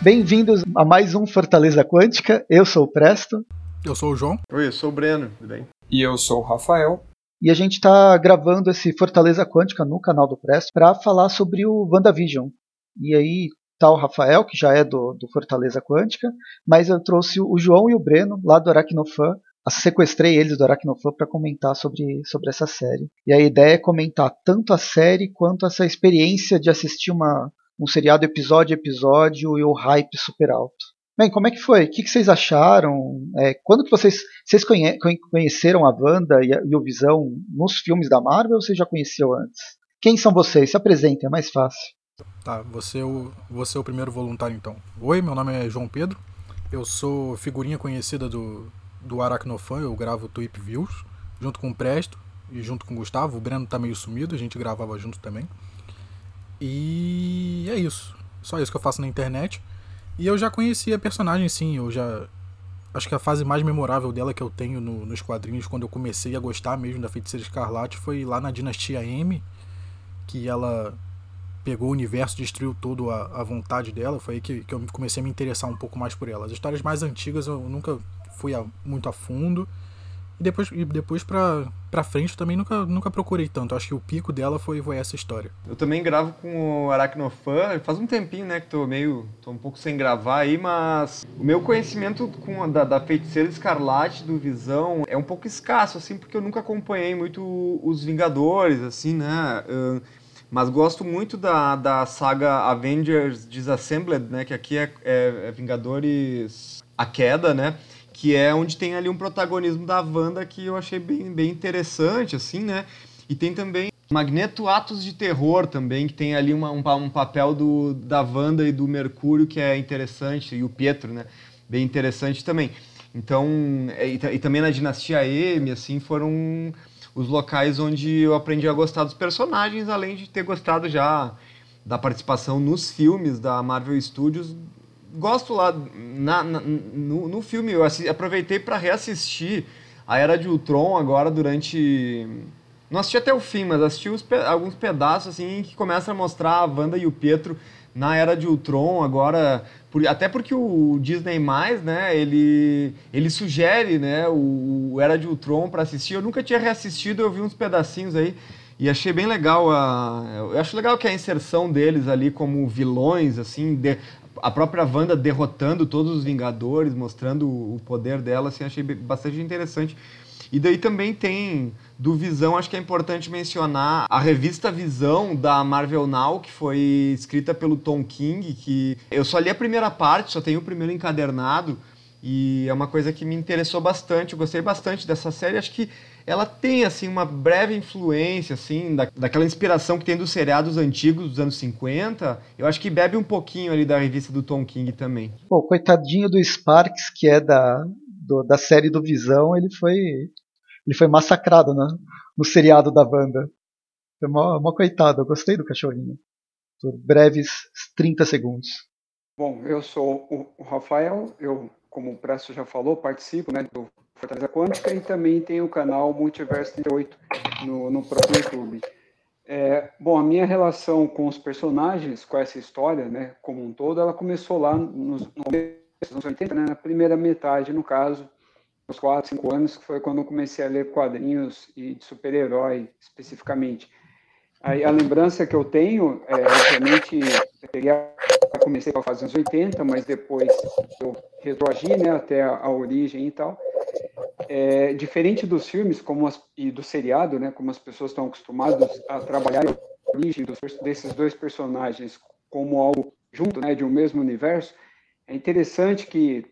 Bem-vindos a mais um Fortaleza Quântica. Eu sou o Presto. Eu sou o João. Oi, eu sou o Breno. Tudo bem? E eu sou o Rafael. E a gente está gravando esse Fortaleza Quântica no canal do Presto para falar sobre o WandaVision. E aí tá o Rafael, que já é do, do Fortaleza Quântica, mas eu trouxe o João e o Breno, lá do Aracnofan. Sequestrei eles do Aracnofan para comentar sobre, sobre essa série. E a ideia é comentar tanto a série quanto essa experiência de assistir uma, um seriado episódio a episódio e o hype super alto. Bem, como é que foi? O que, vocês acharam? É, quando que vocês, vocês conhe, conheceram a Wanda e, a, e o Visão nos filmes da Marvel ou vocês já conheciam antes? Quem são vocês? Se apresentem, é mais fácil. Tá, você é o, você é o primeiro voluntário então. Oi, meu nome é João Pedro. Eu sou figurinha conhecida do, do Aracnofan, eu gravo Tweep Views, junto com o Presto e junto com o Gustavo. O Breno tá meio sumido, a gente gravava junto também. E é isso. Só isso que eu faço na internet. E eu já conhecia a personagem, sim. Eu já. Acho que a fase mais memorável dela que eu tenho no, nos quadrinhos, quando eu comecei a gostar mesmo da Feiticeira Escarlate, foi lá na Dinastia M, que ela pegou o universo, destruiu todo a, a vontade dela. Foi aí que, que eu comecei a me interessar um pouco mais por ela. As histórias mais antigas eu nunca fui a, muito a fundo. E depois, e depois pra, pra frente também nunca, nunca procurei tanto. Acho que o pico dela foi, foi essa história. Eu também gravo com o Aracnofan. Faz um tempinho, né, que tô meio. tô um pouco sem gravar aí, mas o meu conhecimento com a, da, da Feiticeira Escarlate, do Visão, é um pouco escasso, assim, porque eu nunca acompanhei muito os Vingadores, assim, né? Uh, mas gosto muito da, da saga Avengers Disassembled, né? Que aqui é, é, é Vingadores A Queda, né? Que é onde tem ali um protagonismo da Wanda que eu achei bem, bem interessante, assim, né? E tem também Magneto Atos de Terror também, que tem ali uma, um, um, papel do, da Wanda e do Mercúrio que é interessante, e o Pietro, né? Bem interessante também. Então, é, e, e também na Dinastia M, assim, foram os locais onde eu aprendi a gostar dos personagens, além de ter gostado já da participação nos filmes da Marvel Studios gosto lá na, na no, no, filme, eu aproveitei para reassistir a Era de Ultron agora durante. Não assisti até o fim, mas assisti alguns pedaços assim que começa a mostrar a Wanda e o Pietro na Era de Ultron agora. Por, até porque o Disney né, ele, ele sugere né, o, o Era de Ultron para assistir. Eu nunca tinha reassistido, eu vi uns pedacinhos aí. E achei bem legal a. Eu acho legal que a inserção deles ali como vilões, assim, de, a própria Wanda derrotando todos os Vingadores, mostrando o poder dela, assim, achei bastante interessante. E daí também tem do Visão, acho que é importante mencionar a revista Visão da Marvel Now, que foi escrita pelo Tom King, que eu só li a primeira parte, só tenho o primeiro encadernado, e é uma coisa que me interessou bastante, eu gostei bastante dessa série, acho que ela tem assim uma breve influência assim da, daquela inspiração que tem dos seriados antigos dos anos 50. Eu acho que bebe um pouquinho ali da revista do Tom King também. Pô, coitadinho do Sparks, que é da, do, da série do Visão, ele foi ele foi massacrado né, no seriado da banda. Foi mó, mó coitado, eu gostei do cachorrinho. Por breves 30 segundos. Bom, eu sou o Rafael, eu, como o Presto já falou, participo né, do Fortaleza Quântica e também tem o canal Multiverso 38 no, no próprio YouTube. É, bom, a minha relação com os personagens, com essa história, né, como um todo, ela começou lá nos, anos 80, né, na primeira metade, no caso, uns 4, 5 anos, que foi quando eu comecei a ler quadrinhos e de super-herói, especificamente. Aí, a lembrança que eu tenho, é, obviamente, eu comecei a fazer uns 80, mas depois eu retroagi, né, até a, a origem e tal é, diferente dos filmes como as, e do seriado, né, como as pessoas estão acostumadas a trabalhar a origem dos, desses dois personagens como algo junto, né, de um mesmo universo, é interessante que,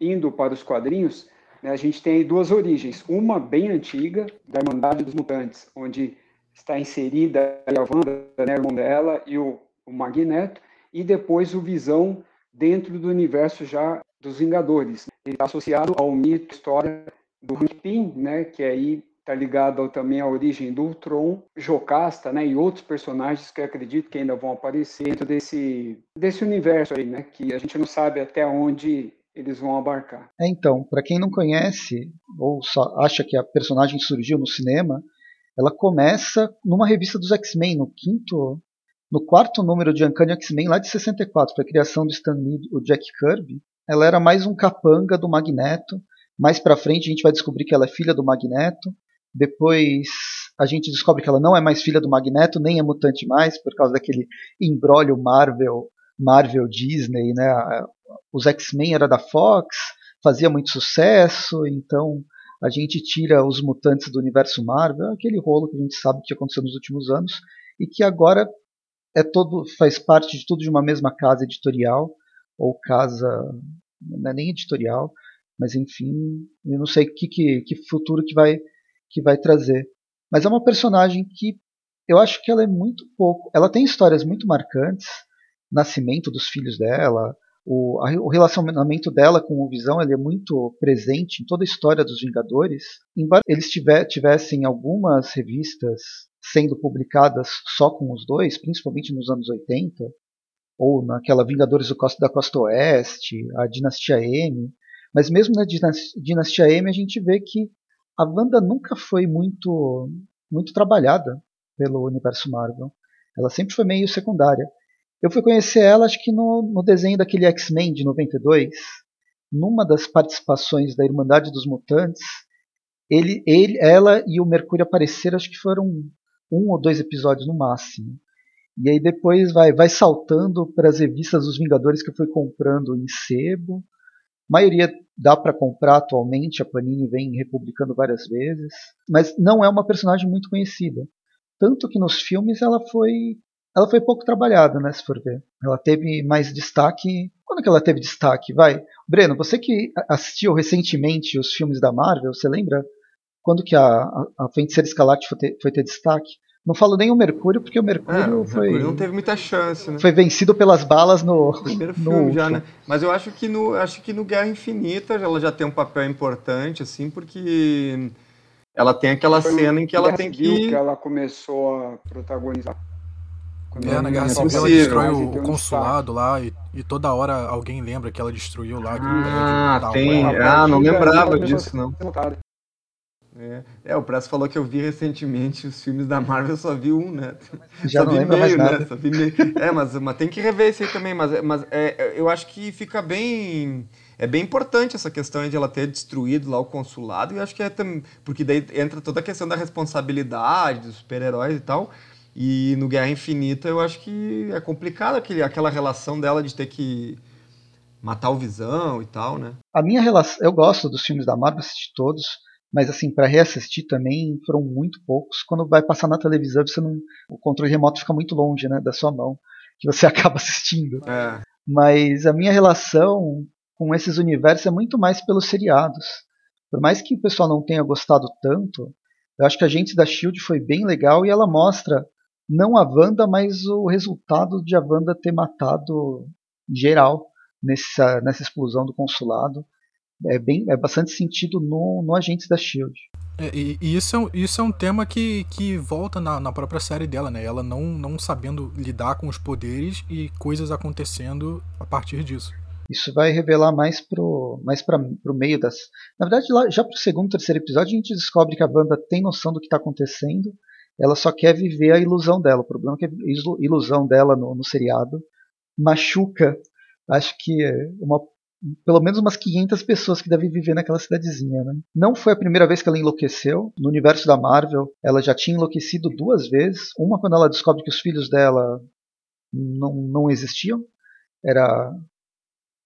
indo para os quadrinhos, né, a gente tem duas origens. Uma bem antiga, da Irmandade dos Mutantes, onde está inserida a Wanda, né, irmão dela, e o, o Magneto, e depois o Visão dentro do universo já dos Vingadores. Ele está associado ao mito, história do Pym, né, que aí está ligado também à origem do Ultron, Jocasta, né, e outros personagens que acredito que ainda vão aparecer dentro desse, desse universo aí, né, que a gente não sabe até onde eles vão abarcar. É, então, para quem não conhece ou acha que a personagem surgiu no cinema, ela começa numa revista dos X-Men, no quinto no quarto número de Uncanny X-Men, lá de 64, para a criação do Stan Lee, o Jack Kirby, ela era mais um capanga do Magneto. Mais para frente a gente vai descobrir que ela é filha do Magneto. Depois a gente descobre que ela não é mais filha do Magneto, nem é mutante mais, por causa daquele embrólio Marvel, Marvel Disney, né? Os X-Men era da Fox, fazia muito sucesso, então a gente tira os mutantes do universo Marvel, aquele rolo que a gente sabe que aconteceu nos últimos anos e que agora é todo faz parte de tudo de uma mesma casa editorial ou casa não é nem editorial, mas enfim, eu não sei que, que, que futuro que vai que vai trazer. Mas é uma personagem que eu acho que ela é muito pouco. Ela tem histórias muito marcantes, nascimento dos filhos dela, o, a, o relacionamento dela com o Visão ele é muito presente em toda a história dos Vingadores. Embora eles tiver, tivessem algumas revistas sendo publicadas só com os dois, principalmente nos anos 80, ou naquela Vingadores da Costa Oeste, a Dinastia M, mas mesmo na Dinastia M a gente vê que a Wanda nunca foi muito, muito trabalhada pelo universo Marvel. Ela sempre foi meio secundária. Eu fui conhecer ela, acho que no, no desenho daquele X-Men de 92, numa das participações da Irmandade dos Mutantes, ele, ele, ela e o Mercúrio apareceram, acho que foram um ou dois episódios no máximo. E aí depois vai, vai saltando para as revistas dos Vingadores que eu fui comprando em sebo. Maioria dá para comprar atualmente, a Panini vem republicando várias vezes, mas não é uma personagem muito conhecida. Tanto que nos filmes ela foi ela foi pouco trabalhada, né, se for ver. Ela teve mais destaque. Quando que ela teve destaque? Vai. Breno, você que assistiu recentemente os filmes da Marvel, você lembra quando que a, a, a Feiticeira Escarlate foi ter, foi ter destaque? Não falo nem o Mercúrio, porque o Mercúrio é, foi. Mercúrio não teve muita chance, né? Foi vencido pelas balas no. Primeiro no filme já, né? Mas eu acho que no, acho que no Guerra Infinita ela já tem um papel importante, assim, porque ela tem aquela Foi cena em que ela tem que. que ela começou a protagonizar. Quando É, na Guerra é Civil ela destrói o, um consulado lá e, e toda hora alguém lembra que ela destruiu lá. Ah, tem. Ah, não lembrava disso, não. É, é, o Press falou que eu vi recentemente os filmes da Marvel, eu só vi um, né? Já só não vi lembra mais meio, né? nada. Só vi meio. É, mas, mas tem que rever isso aí também. Mas, mas é, eu acho que fica bem. É bem importante essa questão de ela ter destruído lá o consulado, e acho que é também. Porque daí entra toda a questão da responsabilidade dos super-heróis e tal. E no Guerra Infinita eu acho que é complicado aquele, aquela relação dela de ter que matar o Visão e tal, né? A minha relação. Eu gosto dos filmes da Marvel, assisti todos. Mas assim, para reassistir também foram muito poucos. Quando vai passar na televisão, você não, o controle remoto fica muito longe, né, da sua mão, que você acaba assistindo. É. Mas a minha relação com esses universos é muito mais pelos seriados. Por mais que o pessoal não tenha gostado tanto, eu acho que a gente da Shield foi bem legal e ela mostra não a Wanda, mas o resultado de a Wanda ter matado geral nessa, nessa explosão do consulado. É, bem, é bastante sentido no, no Agentes da Shield. É, e, e isso, é, um- isso é um tema que, que volta na, na própria série dela, né? Ela não, não sabendo lidar com os poderes e coisas acontecendo a partir disso. Isso vai revelar mais pro, mais para o meio das. Na verdade, lá, já pro segundo, terceiro episódio, a gente descobre que a Wanda tem noção do que está acontecendo. Ela só quer viver a ilusão dela. O problema é que a ilu- ilusão dela no, no seriado machuca, acho que é, uma, pelo menos umas 500 pessoas que devem viver naquela cidadezinha. Né? Não foi a primeira vez que ela enlouqueceu. No universo da Marvel, ela já tinha enlouquecido duas vezes. Uma quando ela descobre que os filhos dela não, não existiam. Era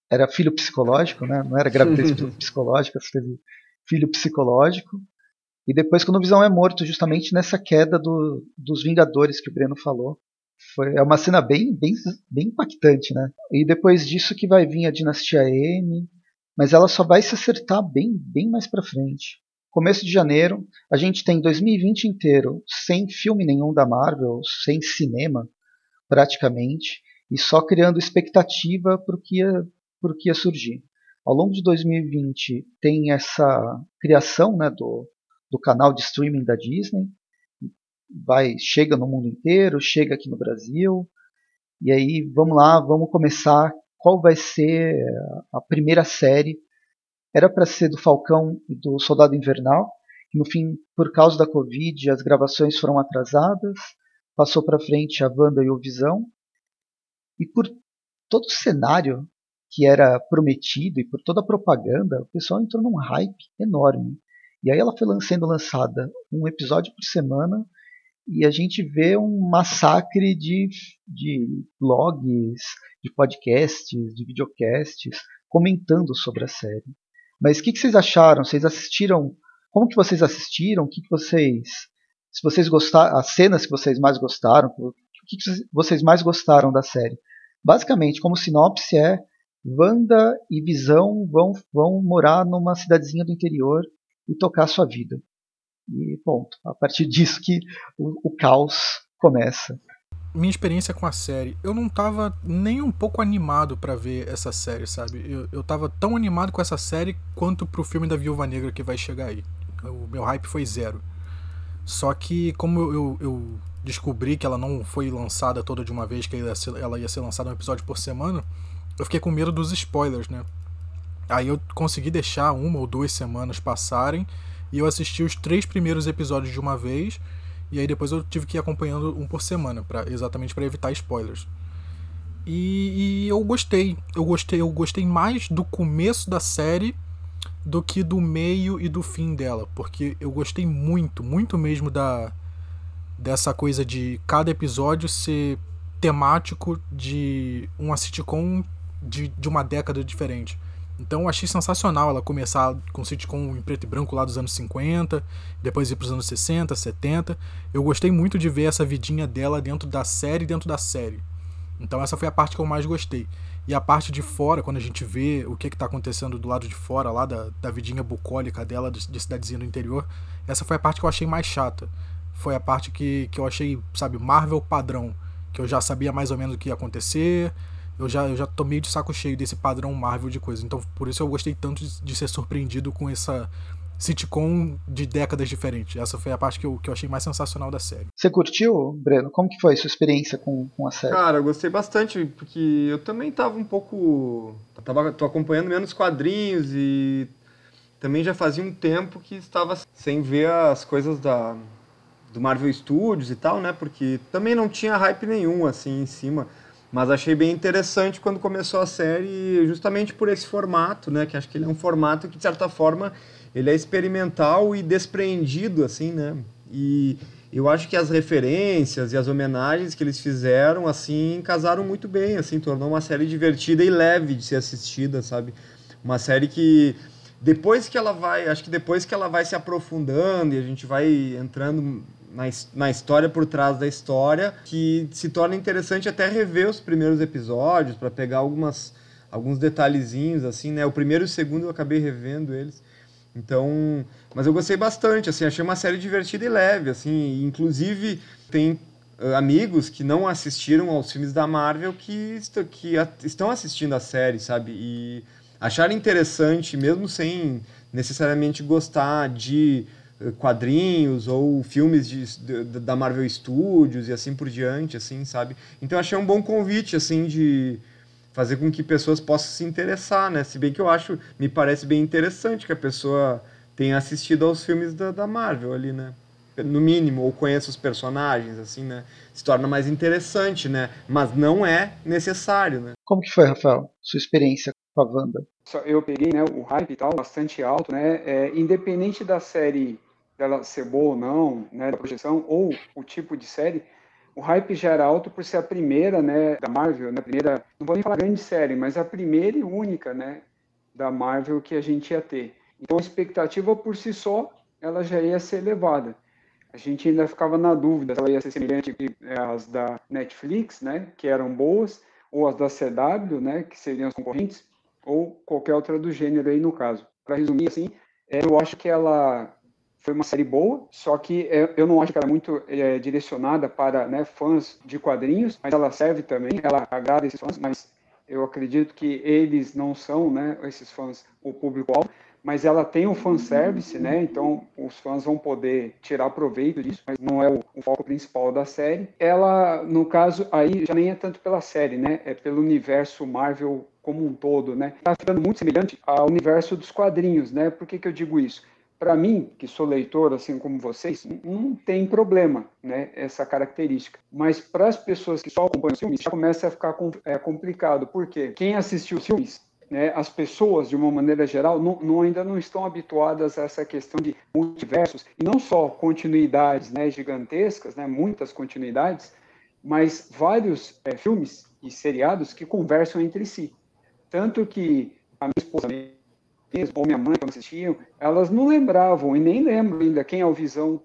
era filho psicológico, né? não era gravidez psicológica, teve filho psicológico. E depois, quando o Visão é morto, justamente nessa queda do, dos Vingadores que o Breno falou. Foi, é uma cena bem, bem, bem impactante, né? E depois disso que vai vir a Dinastia M, mas ela só vai se acertar bem, bem mais pra frente. Começo de janeiro, a gente tem 2020 inteiro sem filme nenhum da Marvel, sem cinema, praticamente, e só criando expectativa para o que ia que ia surgir. Ao longo de 2020 tem essa criação né, do, do canal de streaming da Disney, vai chega no mundo inteiro, chega aqui no Brasil, e aí vamos lá, vamos começar. Qual vai ser a primeira série? Era para ser do Falcão e do Soldado Invernal, que no fim, por causa da Covid, as gravações foram atrasadas. passou para frente a Wanda e o Visão, e por todo o cenário que era prometido e por toda a propaganda, o pessoal entrou num hype enorme. E aí ela foi sendo lançada um episódio por semana e a gente vê um massacre de, de blogs, de podcasts, de videocasts comentando sobre a série. Mas o que, que, vocês acharam? Vocês assistiram? Como que vocês assistiram? O que, que vocês, se vocês gostaram, as cenas que vocês mais gostaram? O que, que vocês mais gostaram da série? Basicamente, como sinopse é Wanda e Visão vão, vão morar numa cidadezinha do interior e tocar sua vida. E ponto. A partir disso que o, o caos começa. Minha experiência com a série, eu não tava nem um pouco animado para ver essa série, sabe? Eu, eu tava tão animado com essa série quanto pro filme da Viúva Negra que vai chegar aí. O meu hype foi zero. Só que, como eu, eu, eu descobri que ela não foi lançada toda de uma vez, que ela ia ser, ela ia ser lançada um episódio por semana, eu fiquei com medo dos spoilers, né? Aí eu consegui deixar uma ou duas semanas passarem e eu assisti os três primeiros episódios de uma vez e aí depois eu tive que ir acompanhando um por semana, para exatamente para evitar spoilers. E, e, eu gostei, eu gostei, eu gostei mais do começo da série do que do meio e do fim dela, porque eu gostei muito, muito mesmo da dessa coisa de cada episódio ser temático de uma sitcom de, de uma década diferente. Então eu achei sensacional ela começar com sitcom em preto e branco lá dos anos 50, depois ir para os anos 60, 70. Eu gostei muito de ver essa vidinha dela dentro da série, dentro da série. Então essa foi a parte que eu mais gostei. E a parte de fora, quando a gente vê o que está acontecendo do lado de fora, lá da, da vidinha bucólica dela, de, de cidadezinha no interior, essa foi a parte que eu achei mais chata. Foi a parte que, que eu achei, sabe, Marvel padrão. Que eu já sabia mais ou menos o que ia acontecer, eu já, eu já tô meio de saco cheio desse padrão Marvel de coisa. Então, por isso eu gostei tanto de, de, ser surpreendido com essa sitcom de décadas diferentes. Essa foi a parte que eu, que eu achei mais sensacional da série. Você curtiu, Breno? Como que foi a sua experiência com, com a série? Cara, eu gostei bastante, porque eu também tava um pouco... Tava, tô acompanhando menos quadrinhos e também já fazia um tempo que estava sem ver as coisas da do Marvel Studios e tal, né? Porque também não tinha hype nenhum, assim, em cima mas achei bem interessante quando começou a série, justamente por esse formato, né? Que acho que ele é um formato que, de certa forma, ele é experimental e despreendido, assim, né? E eu acho que as referências e as homenagens que eles fizeram, assim, casaram muito bem, assim, tornou uma série divertida e leve de ser assistida, sabe? Uma série que depois que ela vai, acho que depois que ela vai se aprofundando e a gente vai entrando na, na história por trás da história, que se torna interessante até rever os primeiros episódios para pegar algumas alguns detalhezinhos assim, né? O primeiro e o segundo eu acabei revendo eles. Então, mas eu gostei bastante, assim, achei uma série divertida e leve, assim, inclusive tem uh, amigos que não assistiram aos filmes da Marvel que, est que estão assistindo a série, sabe? E acharam interessante, mesmo sem necessariamente gostar de eh, quadrinhos ou filmes de, de, da Marvel Studios e assim por diante, assim, sabe? Então achei um bom convite, assim, de fazer com que pessoas possam se interessar, né? Se bem que eu acho, me parece bem interessante que a pessoa tenha assistido aos filmes da, da Marvel ali, né? No mínimo, ou conheça os personagens, assim, né? Se torna mais interessante, né? Mas não é necessário, né? Como que foi, Rafael, sua experiência com a Wanda? Eu peguei, né, o hype e tal, bastante alto, né? É, independente da série dela ser boa ou não, né, da projeção, ou o tipo de série, o hype já era alto por ser a primeira, né, da Marvel, né, primeira, não vou nem falar grande série, mas a primeira e única, né, da Marvel que a gente ia ter. Então a expectativa por si só, ela já ia ser elevada. A gente ainda ficava na dúvida se ela ia ser semelhante às da Netflix, né, que eram boas, ou as da CW, né, que seriam as concorrentes, ou qualquer outra do gênero aí no caso. Para resumir assim, é, eu acho que ela foi uma série boa, só que eu não acho que ela é muito é, direcionada para né, fãs de quadrinhos, mas ela serve também, ela agrada esses fãs, mas eu acredito que eles não são, né, esses fãs, o público-alvo, mas ela tem um fanservice, né, então os fãs vão poder tirar proveito disso, mas não é o, o foco principal da série. Ela, no caso, aí já nem é tanto pela série, né, é pelo universo Marvel como um todo, né, tá ficando muito semelhante ao universo dos quadrinhos, né, por que que eu digo isso? Para mim, que sou leitor, assim como vocês, não tem problema, né, essa característica. Mas para as pessoas que só acompanham os filmes, já começa a ficar é, complicado. Por quê? Quem assistiu os filmes, né, as pessoas, de uma maneira geral, não, não, ainda não estão habituadas a essa questão de multiversos, e não só continuidades né, gigantescas, né, muitas continuidades, mas vários é, filmes e seriados que conversam entre si. Tanto que a minha esposa ou minha mãe, quando assistiam, elas não lembravam, e nem lembram ainda quem é o Visão,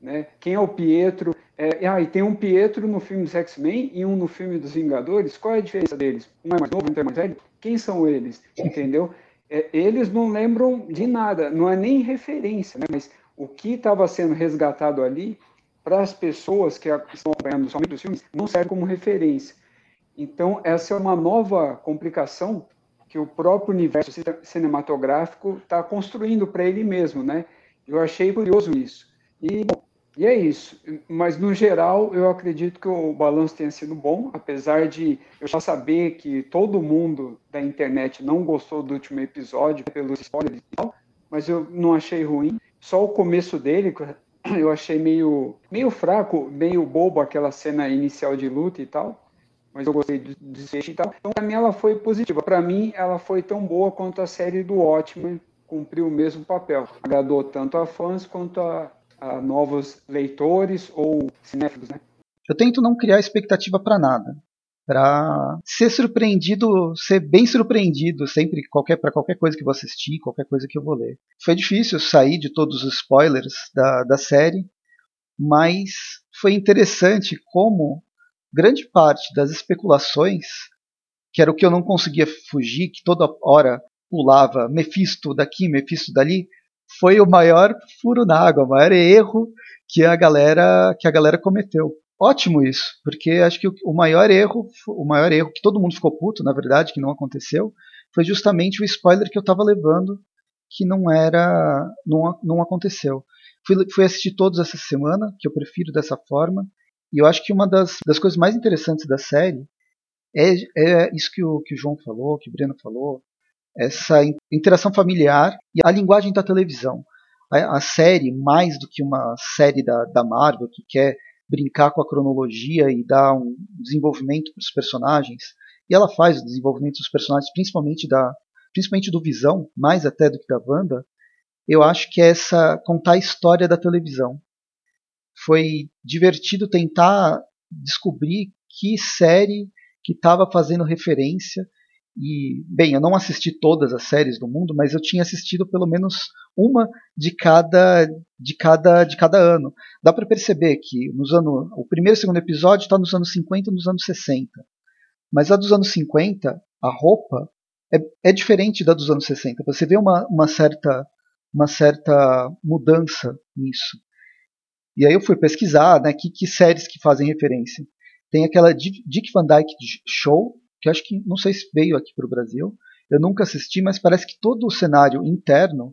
né? quem é o Pietro. É, ah, e tem um Pietro no filme dos X-Men e um no filme dos Vingadores. Qual é a diferença deles? Um é mais novo, um é mais velho? Quem são eles? Entendeu? É, eles não lembram de nada, não é nem referência, né? mas o que estava sendo resgatado ali, para as pessoas que estão acompanhando somente os filmes, não serve como referência. Então, essa é uma nova complicação que o próprio universo cinematográfico está construindo para ele mesmo, né? Eu achei curioso isso. E, bom, e é isso. Mas, no geral, eu acredito que o balanço tenha sido bom, apesar de eu já saber que todo mundo da internet não gostou do último episódio, pelos spoilers e tal, mas eu não achei ruim. Só o começo dele, eu achei meio, meio fraco, meio bobo aquela cena inicial de luta e tal mas eu gostei de desfecho e tal. Então, para mim, ela foi positiva. Para mim, ela foi tão boa quanto a série do Watchmen cumpriu o mesmo papel. Agradou tanto a fãs quanto a, a novos leitores ou cinéfilos, né? Eu tento não criar expectativa para nada, para ser surpreendido, ser bem surpreendido sempre qualquer para qualquer coisa que eu vou assistir, qualquer coisa que eu vou ler. Foi difícil sair de todos os spoilers da, da série, mas foi interessante como grande parte das especulações, que era o que eu não conseguia fugir, que toda hora pulava Mephisto daqui, Mephisto dali, foi o maior furo na água, o maior erro que a galera que a galera cometeu. Ótimo isso, porque acho que o maior erro, o maior erro que todo mundo ficou puto, na verdade, que não aconteceu, foi justamente o spoiler que eu estava levando, que não era, não, não aconteceu. Fui, fui assistir todos essa semana, que eu prefiro dessa forma, e eu acho que uma das, das coisas mais interessantes da série é, é isso que o, que o João falou, que o Breno falou, essa interação familiar e a linguagem da televisão. A, a série, mais do que uma série da, da Marvel que quer brincar com a cronologia e dar um desenvolvimento para os personagens, e ela faz o desenvolvimento dos personagens, principalmente da principalmente do Visão, mais até do que da Wanda, eu acho que é essa contar a história da televisão foi divertido tentar descobrir que série que estava fazendo referência. E, bem, eu não assisti todas as séries do mundo, mas eu tinha assistido pelo menos uma de cada de cada de cada ano. Dá para perceber que nos anos, o primeiro e segundo episódio está nos anos 50 e nos anos 60. Mas a dos anos 50, a roupa é, é diferente da dos anos 60. Você vê uma, uma certa uma certa mudança nisso. E aí eu fui pesquisar, né, que, que séries que fazem referência. Tem aquela Dick Van Dyke Show, que acho que não sei se veio aqui para o Brasil. Eu nunca assisti, mas parece que todo o cenário interno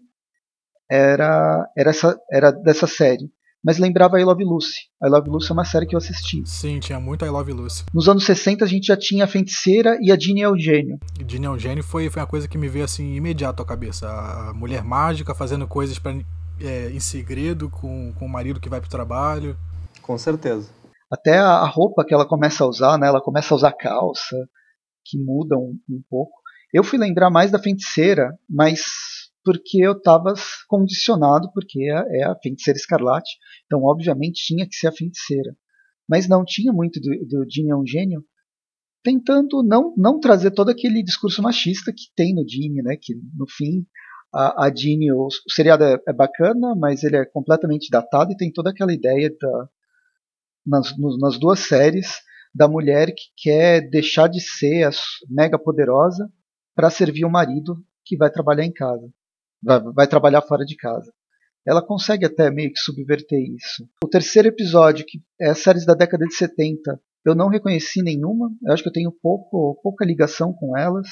era era, essa, era dessa série. Mas lembrava I Love Lucy. I Love Lucy é uma série que eu assisti. Sim, tinha muito I Love Lucy. Nos anos 60 a gente já tinha a Feiticeira e a Ginny Eugênio. Ginny Eugênio foi, foi uma coisa que me veio assim imediato à cabeça. A mulher mágica fazendo coisas para é, em segredo com, com o marido que vai pro trabalho. Com certeza. Até a roupa que ela começa a usar, né? Ela começa a usar calça, que muda um, um pouco. Eu fui lembrar mais da feiticeira, mas porque eu estava condicionado, porque é, é a feiticeira escarlate, então obviamente tinha que ser a feiticeira. Mas não tinha muito do, do Ginny é um gênio, tentando não, não trazer todo aquele discurso machista que tem no Ginny, né, que no fim a, a o, o seriado é, é, bacana, mas ele é completamente datado e tem toda aquela ideia da, nas, nas duas séries da mulher que quer deixar de ser a mega poderosa para servir o marido que vai trabalhar em casa, vai, vai trabalhar fora de casa. Ela consegue até meio que subverter isso. O terceiro episódio, que é as séries da década de 70, eu não reconheci nenhuma. Eu acho que eu tenho pouco, pouca ligação com elas,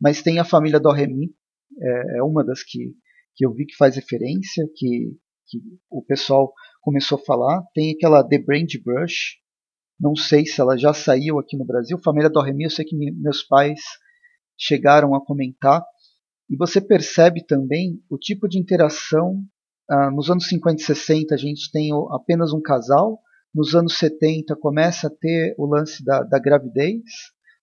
mas tem a família do Remy, é, é uma das que, que eu vi que faz referência, que, que o pessoal começou a falar. Tem aquela The Brand Brush, não sei se ela já saiu aqui no Brasil. Família do Remy, eu sei que meus pais chegaram a comentar. E você percebe também o tipo de interação uh, nos anos 50 e 60 a gente tem apenas um casal, nos anos 70 começa a ter o lance da, da gravidez,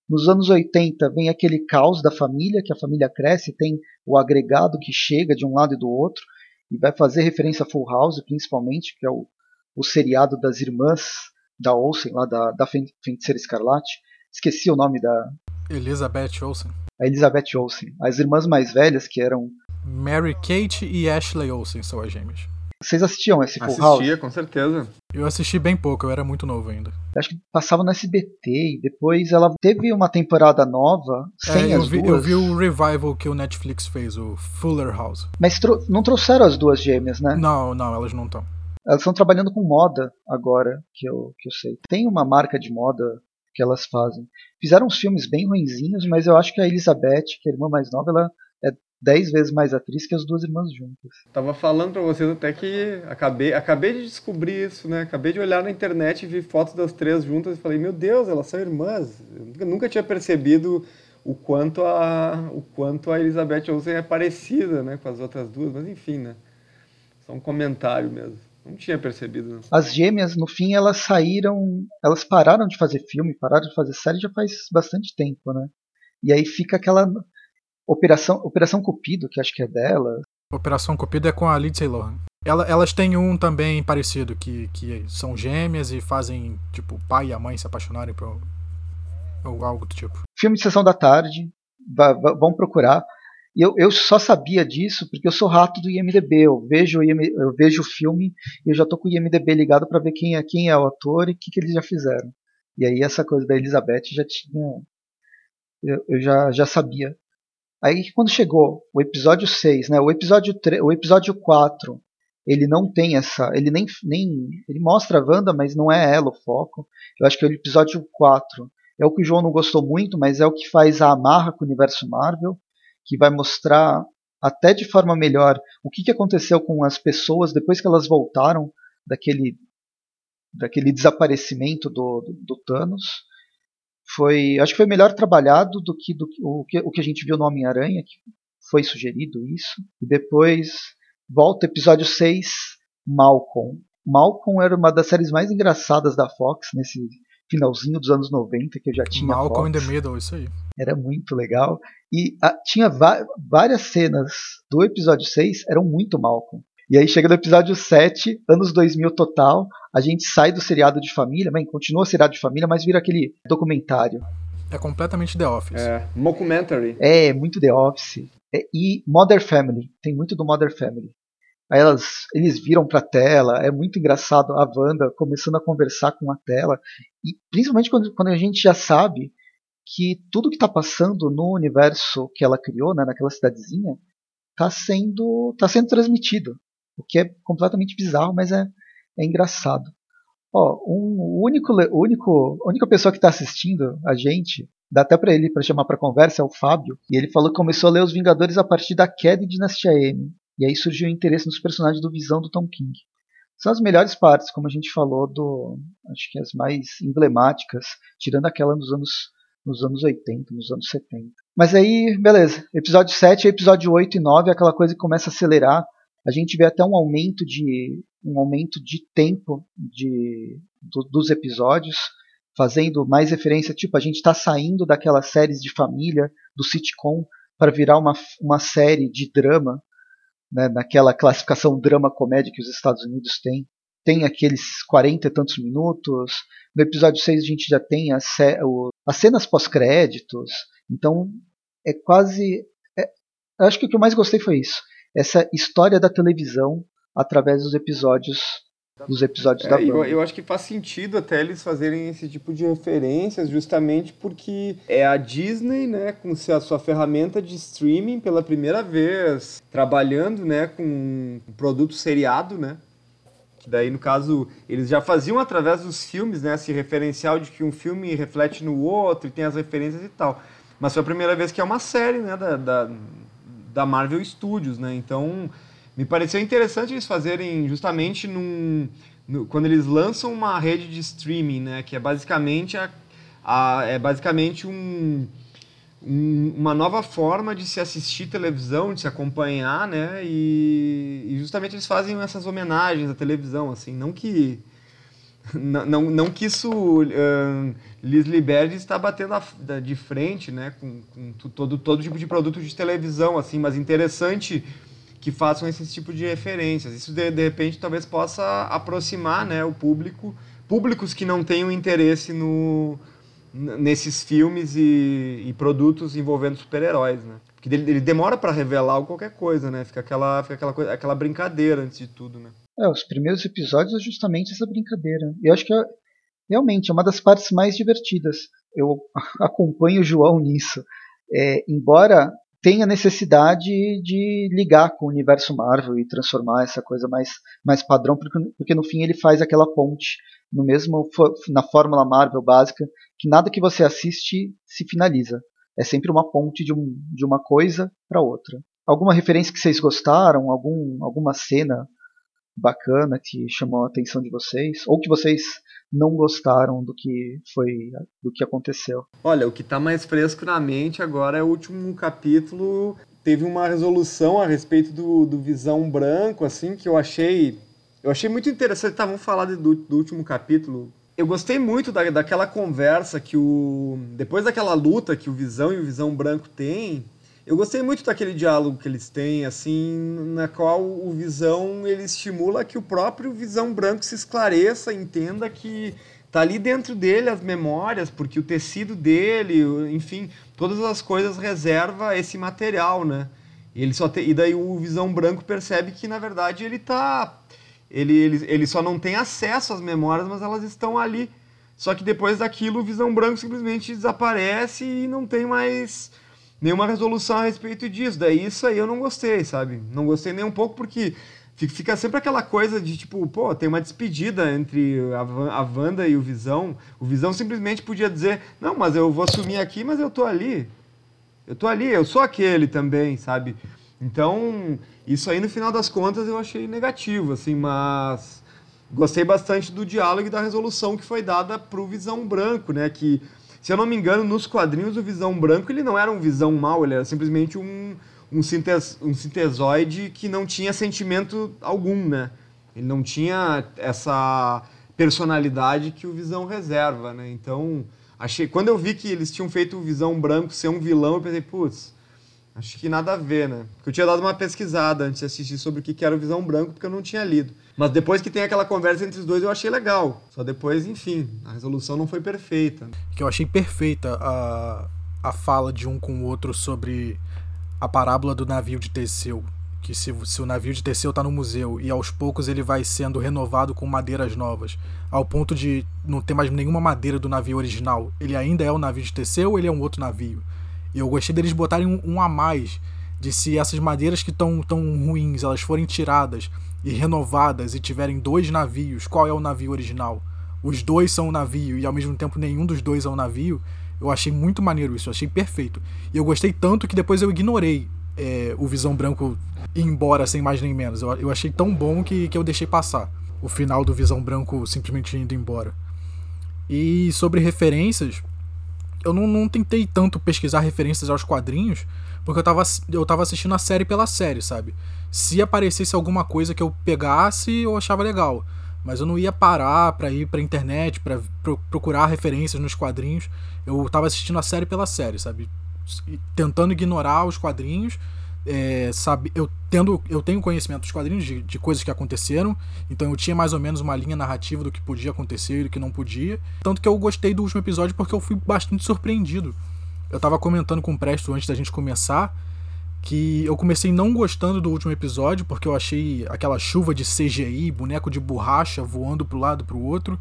nos anos 80 vem aquele caos da família, que a família cresce, tem o agregado que chega de um lado e do outro, e vai fazer referência a Full House, principalmente, que é o, o seriado das irmãs da Olsen, lá da, da Feiticeira Escarlate. Esqueci o nome da. Elizabeth Olsen. A Elizabeth Olsen. As irmãs mais velhas, que eram. Mary Kate e Ashley Olsen são as gêmeas. Vocês assistiam esse Full Assistia, House? Assistia, com certeza. Eu assisti bem pouco, eu era muito novo ainda. Acho que passava no SBT e depois ela teve uma temporada nova sem é, eu as vi, duas. Eu vi o revival que o Netflix fez, o Fuller House. Mas tro não trouxeram as duas gêmeas, né? Não, não, elas não estão. Elas estão trabalhando com moda agora, que eu, que eu sei. Tem uma marca de moda que elas fazem. Fizeram uns filmes bem ruinzinhos, mas eu acho que a Elizabeth, que é a irmã mais nova, ela é dez vezes mais atriz que as duas irmãs juntas. Tava falando pra vocês até que acabei, acabei de descobrir isso, né? Acabei de olhar na internet e vi fotos das três juntas e falei, meu Deus, elas são irmãs. Eu nunca, nunca tinha percebido o quanto a o quanto a Elizabeth Olsen é parecida, né, com as outras duas, mas enfim, né? Só um comentário mesmo. Não tinha percebido. Não. As gêmeas, no fim, elas saíram. Elas pararam de fazer filme, pararam de fazer série já faz bastante tempo, né? E aí fica aquela Operação, Operação Cupido, que acho que é dela. Operação Cupido é com a Lindsay Lohan. Ela, elas têm um também parecido, que, que são gêmeas e fazem, tipo, o pai e a mãe se apaixonarem por ou algo do tipo. Filme de sessão da tarde, vão procurar. Eu, eu só sabia disso porque eu sou rato do IMDB. Eu vejo, eu vejo o filme e eu já tô com o IMDB ligado para ver quem é, quem é o ator e o que, que eles já fizeram. E aí essa coisa da Elizabeth já tinha. Eu, eu já, já sabia. Aí quando chegou o episódio 6, né, o episódio 3, o episódio 4, ele não tem essa, ele nem, nem ele mostra a Wanda, mas não é ela o foco. Eu acho que o episódio 4 é o que o João não gostou muito, mas é o que faz a amarra com o universo Marvel, que vai mostrar até de forma melhor o que, que aconteceu com as pessoas depois que elas voltaram daquele daquele desaparecimento do, do, do Thanos foi acho que foi melhor trabalhado do que, do, o, que o que a gente viu no Homem-Aranha, que foi sugerido isso. E depois volta episódio 6, Malcolm. Malcolm era uma das séries mais engraçadas da Fox nesse finalzinho dos anos 90 que eu já tinha. Malcolm Fox. in the Middle, isso aí. Era muito legal. E a, tinha várias cenas do episódio 6 eram muito Malcolm. E aí chega no episódio 7, anos 2000 total, a gente sai do seriado de família, bem, continua o seriado de família, mas vira aquele documentário. É completamente The Office. É, mockumentary. É, muito The Office. É, e Mother Family, tem muito do Mother Family. Aí elas, eles viram pra tela, é muito engraçado a Wanda começando a conversar com a tela. E principalmente quando, quando a gente já sabe que tudo que está passando no universo que ela criou, né, naquela cidadezinha, está sendo, tá sendo transmitido. O que é completamente bizarro, mas é, é engraçado. Ó, um, o único, único, única pessoa que está assistindo a gente, dá até para ele para chamar para conversa, é o Fábio. E ele falou que começou a ler Os Vingadores a partir da queda de Dinastia M. E aí surgiu o interesse nos personagens do Visão do Tom King. São as melhores partes, como a gente falou, do acho que as mais emblemáticas, tirando aquela nos anos nos anos 80, nos anos 70. Mas aí, beleza. Episódio 7, episódio 8 e 9 é aquela coisa que começa a acelerar a gente vê até um aumento de um aumento de tempo de, do, dos episódios, fazendo mais referência, tipo, a gente está saindo daquelas séries de família, do sitcom, para virar uma, uma série de drama, né, naquela classificação drama-comédia que os Estados Unidos têm. Tem aqueles 40 e tantos minutos. No episódio 6 a gente já tem as, as cenas pós-créditos. Então é quase. É, acho que o que eu mais gostei foi isso essa história da televisão através dos episódios dos episódios é, da eu, eu, acho que faz sentido até eles fazerem esse tipo de referências justamente porque é a Disney, né, com a sua ferramenta de streaming pela primeira vez trabalhando, né, com um produto seriado, né, que daí no caso eles já faziam através dos filmes, né, esse referencial de que um filme reflete no outro e tem as referências e tal. Mas foi a primeira vez que é uma série, né, da, da da Marvel Studios, né? Então, me pareceu interessante eles fazerem justamente num, no, quando eles lançam uma rede de streaming, né? Que é basicamente a, a é basicamente um um, uma nova forma de se assistir televisão, de se acompanhar, né? E, e, justamente eles fazem essas homenagens à televisão, assim, não que não, não, não que isso uh, lhes libere de estar batendo a, de frente, né, com, com, todo todo tipo de produto de televisão, assim, mas interessante que façam esse tipo de referências. Isso de, de repente talvez possa aproximar, né, o público, públicos que não tenham interesse no nesses filmes e, e produtos envolvendo super-heróis, né? Porque ele, ele demora para revelar qualquer coisa, né? Fica aquela, fica aquela, coisa, aquela brincadeira antes de tudo, né? É, os primeiros episódios é justamente essa brincadeira. Eu acho que é, realmente é uma das partes mais divertidas. Eu acompanho o João nisso. É, embora tenha necessidade de ligar com o universo Marvel e transformar essa coisa mais, mais padrão, porque, porque no fim ele faz aquela ponte no mesmo na fórmula Marvel básica, que nada que você assiste se finaliza. É sempre uma ponte de, um, de uma coisa para outra. Alguma referência que vocês gostaram? Algum, alguma cena bacana que chamou a atenção de vocês? Ou que vocês não gostaram do que foi do que aconteceu? Olha, o que está mais fresco na mente agora é o último capítulo. Teve uma resolução a respeito do, do Visão Branco, assim, que eu achei eu achei muito interessante, tá, vamos falar do, do último capítulo. Eu gostei muito da, daquela conversa que o. Depois daquela luta que o Visão e o Visão Branco têm, eu gostei muito daquele diálogo que eles têm, assim, na qual o Visão ele estimula que o próprio Visão Branco se esclareça, entenda que tá ali dentro dele as memórias, porque o tecido dele, enfim, todas as coisas reserva esse material, né? Ele só te... e daí o Visão Branco percebe que na verdade ele tá ele, ele, ele só não tem acesso às memórias, mas elas estão ali. Só que depois daquilo, o Visão Branco simplesmente desaparece e não tem mais nenhuma resolução a respeito disso. Daí isso aí eu não gostei, sabe? Não gostei nem um pouco porque fica sempre aquela coisa de tipo, pô, tem uma despedida entre a, a Wanda e o Visão. O Visão simplesmente podia dizer, não, mas eu vou sumir aqui, mas eu tô ali. Eu tô ali, eu sou aquele também, sabe? Então, isso aí, no final das contas, eu achei negativo, assim, mas gostei bastante do diálogo e da resolução que foi dada para o Visão Branco, né? Que, se eu não me engano, nos quadrinhos o Visão Branco ele não era um Visão mal, ele era simplesmente um, um, sintes, um sintesoide que não tinha sentimento algum, né? Ele não tinha essa personalidade que o Visão reserva, né? Então, achei, quando eu vi que eles tinham feito o Visão Branco ser um vilão, eu pensei, putz, Acho que nada a ver, né? Porque eu tinha dado uma pesquisada antes de assistir sobre o que era o Visão Branco, porque eu não tinha lido. Mas depois que tem aquela conversa entre os dois, eu achei legal. Só depois, enfim, a resolução não foi perfeita. Que eu achei perfeita a, a fala de um com o outro sobre a parábola do navio de Teseu. Que se, se o navio de Teseu está no museu e aos poucos ele vai sendo renovado com madeiras novas, ao ponto de não ter mais nenhuma madeira do navio original, ele ainda é o navio de Teseu ou ele é um outro navio? E eu gostei deles botarem um, um a mais de se essas madeiras que estão tão ruins elas forem tiradas e renovadas e tiverem dois navios, qual é o navio original? Os dois são o navio e ao mesmo tempo nenhum dos dois é o navio. Eu achei muito maneiro isso, eu achei perfeito. E eu gostei tanto que depois eu ignorei é, o Visão Branco ir embora sem mais nem menos. Eu, eu achei tão bom que, que eu deixei passar o final do Visão Branco simplesmente indo embora. E sobre referências, eu não, não tentei tanto pesquisar referências aos quadrinhos, porque eu tava, eu tava assistindo a série pela série, sabe? Se aparecesse alguma coisa que eu pegasse, eu achava legal. Mas eu não ia parar pra ir pra internet, pra pro, procurar referências nos quadrinhos. Eu tava assistindo a série pela série, sabe? Tentando ignorar os quadrinhos é, sabe, eu, tendo, eu tenho conhecimento dos quadrinhos de, de, coisas que aconteceram, então eu tinha mais ou menos uma linha narrativa do que podia acontecer e do que não podia. Tanto que eu gostei do último episódio porque eu fui bastante surpreendido. Eu tava comentando com o Presto antes da gente começar que eu comecei não gostando do último episódio porque eu achei aquela chuva de CGI, boneco de borracha voando pro lado pro outro,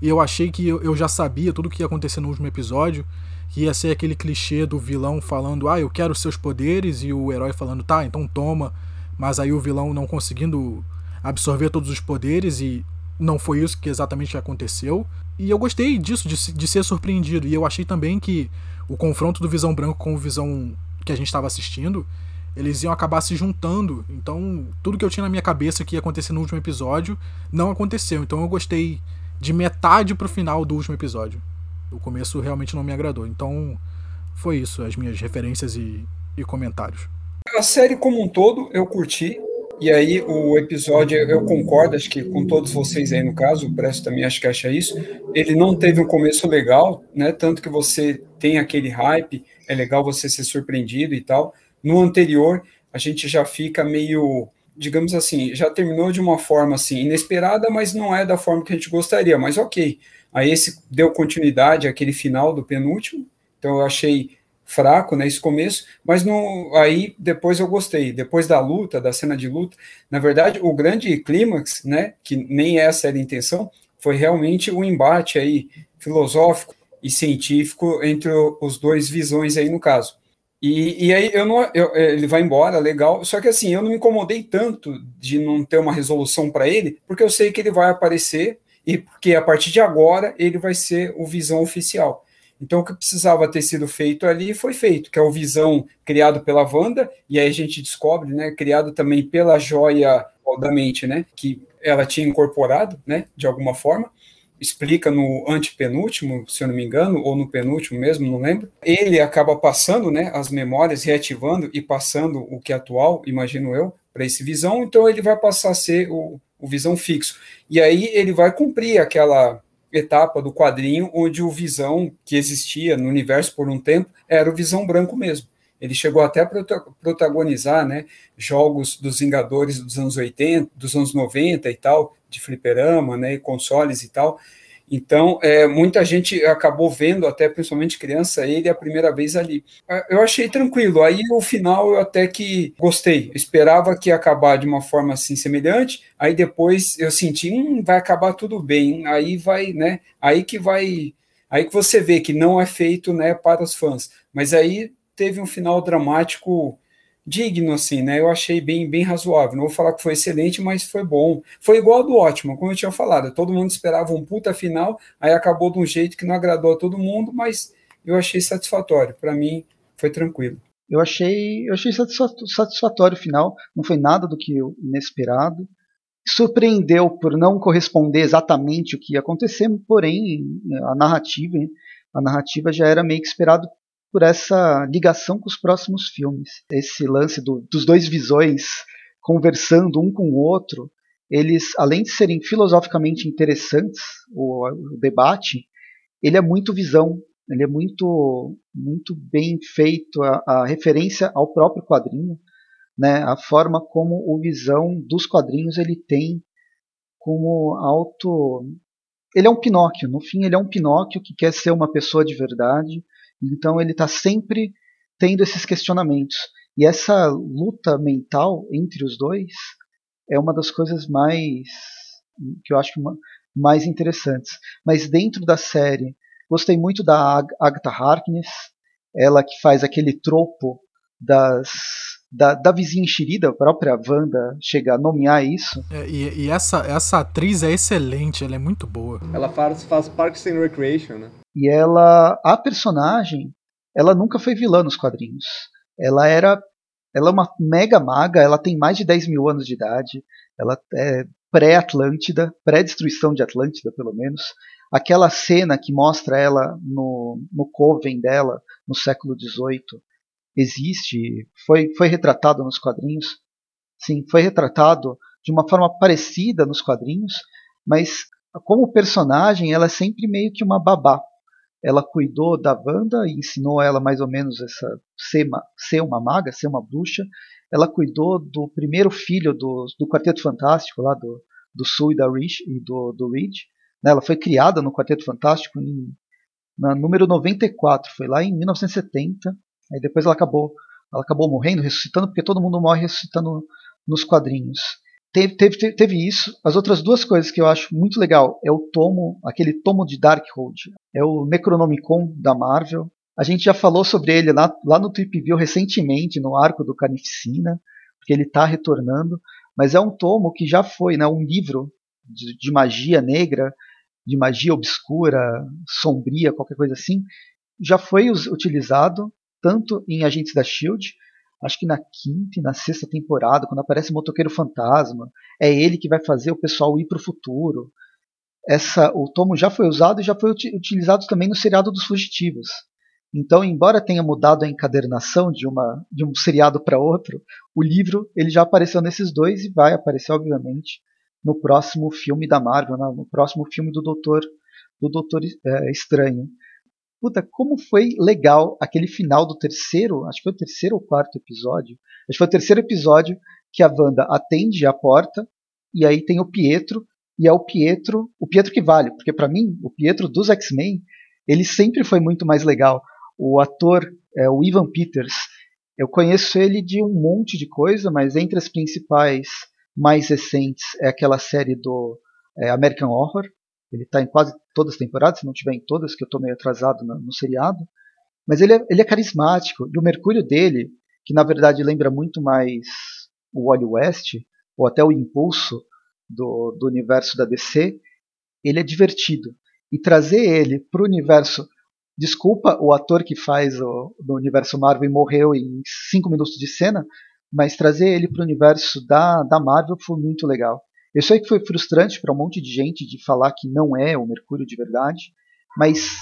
e eu achei que eu, eu já sabia tudo o que ia acontecer no último episódio que ia ser aquele clichê do vilão falando, ah, eu quero seus poderes, e o herói falando, tá, então toma, mas aí o vilão não conseguindo absorver todos os poderes, e não foi isso que exatamente aconteceu. E eu gostei disso, de, de ser surpreendido, e eu achei também que o confronto do Visão Branco com o Visão que a gente estava assistindo, eles iam acabar se juntando. Então, tudo que eu tinha na minha cabeça que ia acontecer no último episódio não aconteceu. Então, eu gostei de metade pro final do último episódio o começo realmente não me agradou. Então foi isso, as minhas referências e, e comentários. A série como um todo eu curti. E aí o episódio, eu concordo, acho que com todos vocês aí no caso, o Presto também acho que acha isso. Ele não teve um começo legal, né? Tanto que você tem aquele hype, é legal você ser surpreendido e tal. No anterior, a gente já fica meio, digamos assim, já terminou de uma forma assim inesperada, mas não é da forma que a gente gostaria, mas ok. Aí esse deu continuidade àquele final do penúltimo, então eu achei fraco, né, esse começo, mas no, aí depois eu gostei, depois da luta, da cena de luta, na verdade, o grande clímax, né, que nem essa era a intenção, foi realmente o um embate aí filosófico e científico entre os dois visões aí no caso. E, e aí eu não, eu, ele vai embora, legal, só que assim, eu não me incomodei tanto de não ter uma resolução para ele, porque eu sei que ele vai aparecer e porque a partir de agora ele vai ser o visão oficial. Então, o que precisava ter sido feito ali foi feito, que é o Visão criado pela Wanda, e aí a gente descobre, né, criado também pela joia da mente, né, que ela tinha incorporado, né, de alguma forma, explica no antepenúltimo, se eu não me engano, ou no penúltimo mesmo, não lembro. Ele acaba passando, né, as memórias, reativando e passando o que é atual, imagino eu, para esse Visão, então ele vai passar a ser o, o Visão fixo. E aí ele vai cumprir aquela etapa do quadrinho onde o Visão, que existia no universo por um tempo, era o Visão branco mesmo. Ele chegou até a protagonizar né, jogos dos Vingadores dos anos 80, dos anos 90 e tal, de fliperama, né, consoles e tal. Então, é, muita gente acabou vendo, até principalmente criança, ele a primeira vez ali. Eu achei tranquilo. Aí, no final, eu até que gostei. Eu esperava que ia acabar de uma forma assim semelhante. Aí depois eu senti, hum, vai acabar tudo bem. Aí vai, né? Aí que vai. Aí que você vê que não é feito, né, para os fãs. Mas aí teve um final dramático digno, assim, né? Eu achei bem, bem razoável. Não vou falar que foi excelente, mas foi bom. Foi igual do ótimo, como eu tinha falado. Todo mundo esperava um puta final, aí acabou de um jeito que não agradou a todo mundo, mas eu achei satisfatório. Para mim, foi tranquilo. Eu achei, eu achei satisfatório o final. Não foi nada do que inesperado. Surpreendeu por não corresponder exatamente o que ia acontecer, porém a narrativa, a narrativa já era meio que esperado por essa ligação com os próximos filmes. Esse lance do, dos dois visões conversando um com o outro, eles, além de serem filosoficamente interessantes, o, o debate, ele é muito visão, ele é muito, muito bem feito, a, a referência ao próprio quadrinho, né, a forma como o visão dos quadrinhos ele tem como auto ele é um Pinóquio, no fim ele é um Pinóquio que quer ser uma pessoa de verdade, então ele está sempre tendo esses questionamentos. E essa luta mental entre os dois é uma das coisas mais que eu acho mais interessantes. Mas dentro da série, gostei muito da Ag Agatha Harkness, ela que faz aquele tropo das da, da vizinha enxerida, a própria Wanda chega a nomear isso. É, e, e essa, essa atriz é excelente, ela é muito boa. Ela faz, faz Parks and Recreation, né? E ela, a personagem, ela nunca foi vilã nos quadrinhos. Ela era, ela é uma mega maga, ela tem mais de 10 mil anos de idade, ela é pré-Atlântida, pré-destruição de Atlântida, pelo menos. Aquela cena que mostra ela no, no coven dela, no século XVIII, existe, foi, foi retratado nos quadrinhos. Sim, foi retratado de uma forma parecida nos quadrinhos, mas como personagem ela é sempre meio que uma babá ela cuidou da Wanda e ensinou ela mais ou menos essa ser, ser uma maga, ser uma bruxa. Ela cuidou do primeiro filho do, do Quarteto Fantástico, lá do, do Sul e da Rich, e do, do Reed. Né? Ela foi criada no Quarteto Fantástico em, na número 94, foi lá em 1970. Aí depois ela acabou, ela acabou morrendo, ressuscitando, porque todo mundo morre ressuscitando nos quadrinhos. Teve, teve, teve isso. As outras duas coisas que eu acho muito legal é o tomo, aquele tomo de Darkhold, é o Necronomicon da Marvel. A gente já falou sobre ele lá, lá no Trip View recentemente, no arco do Carnificina, porque ele está retornando. Mas é um tomo que já foi, né, um livro de, de magia negra, de magia obscura, sombria, qualquer coisa assim. Já foi utilizado tanto em Agentes da Shield acho que na quinta e na sexta temporada, quando aparece o motoqueiro fantasma, é ele que vai fazer o pessoal ir para o futuro. Essa, o tomo já foi usado e já foi utilizado também no seriado dos fugitivos. Então, embora tenha mudado a encadernação de, uma, de um seriado para outro, o livro ele já apareceu nesses dois e vai aparecer, obviamente, no próximo filme da Marvel, né? no próximo filme do Doutor, do Doutor é, Estranho. Puta, como foi legal aquele final do terceiro, acho que foi o terceiro ou quarto episódio. Acho que foi o terceiro episódio que a Wanda atende a porta e aí tem o Pietro e é o Pietro, o Pietro que vale, porque para mim o Pietro dos X-Men ele sempre foi muito mais legal. O ator é o Ivan Peters. Eu conheço ele de um monte de coisa, mas entre as principais mais recentes é aquela série do é, American Horror. Ele está em quase todas as temporadas, se não tiver em todas, que eu estou meio atrasado no, no seriado. Mas ele é, ele é carismático. E o Mercúrio dele, que na verdade lembra muito mais o Wally West, ou até o Impulso do, do universo da DC, ele é divertido. E trazer ele para o universo. Desculpa o ator que faz o, no universo Marvel e morreu em 5 minutos de cena, mas trazer ele para o universo da, da Marvel foi muito legal. Eu sei que foi frustrante para um monte de gente de falar que não é o Mercúrio de verdade, mas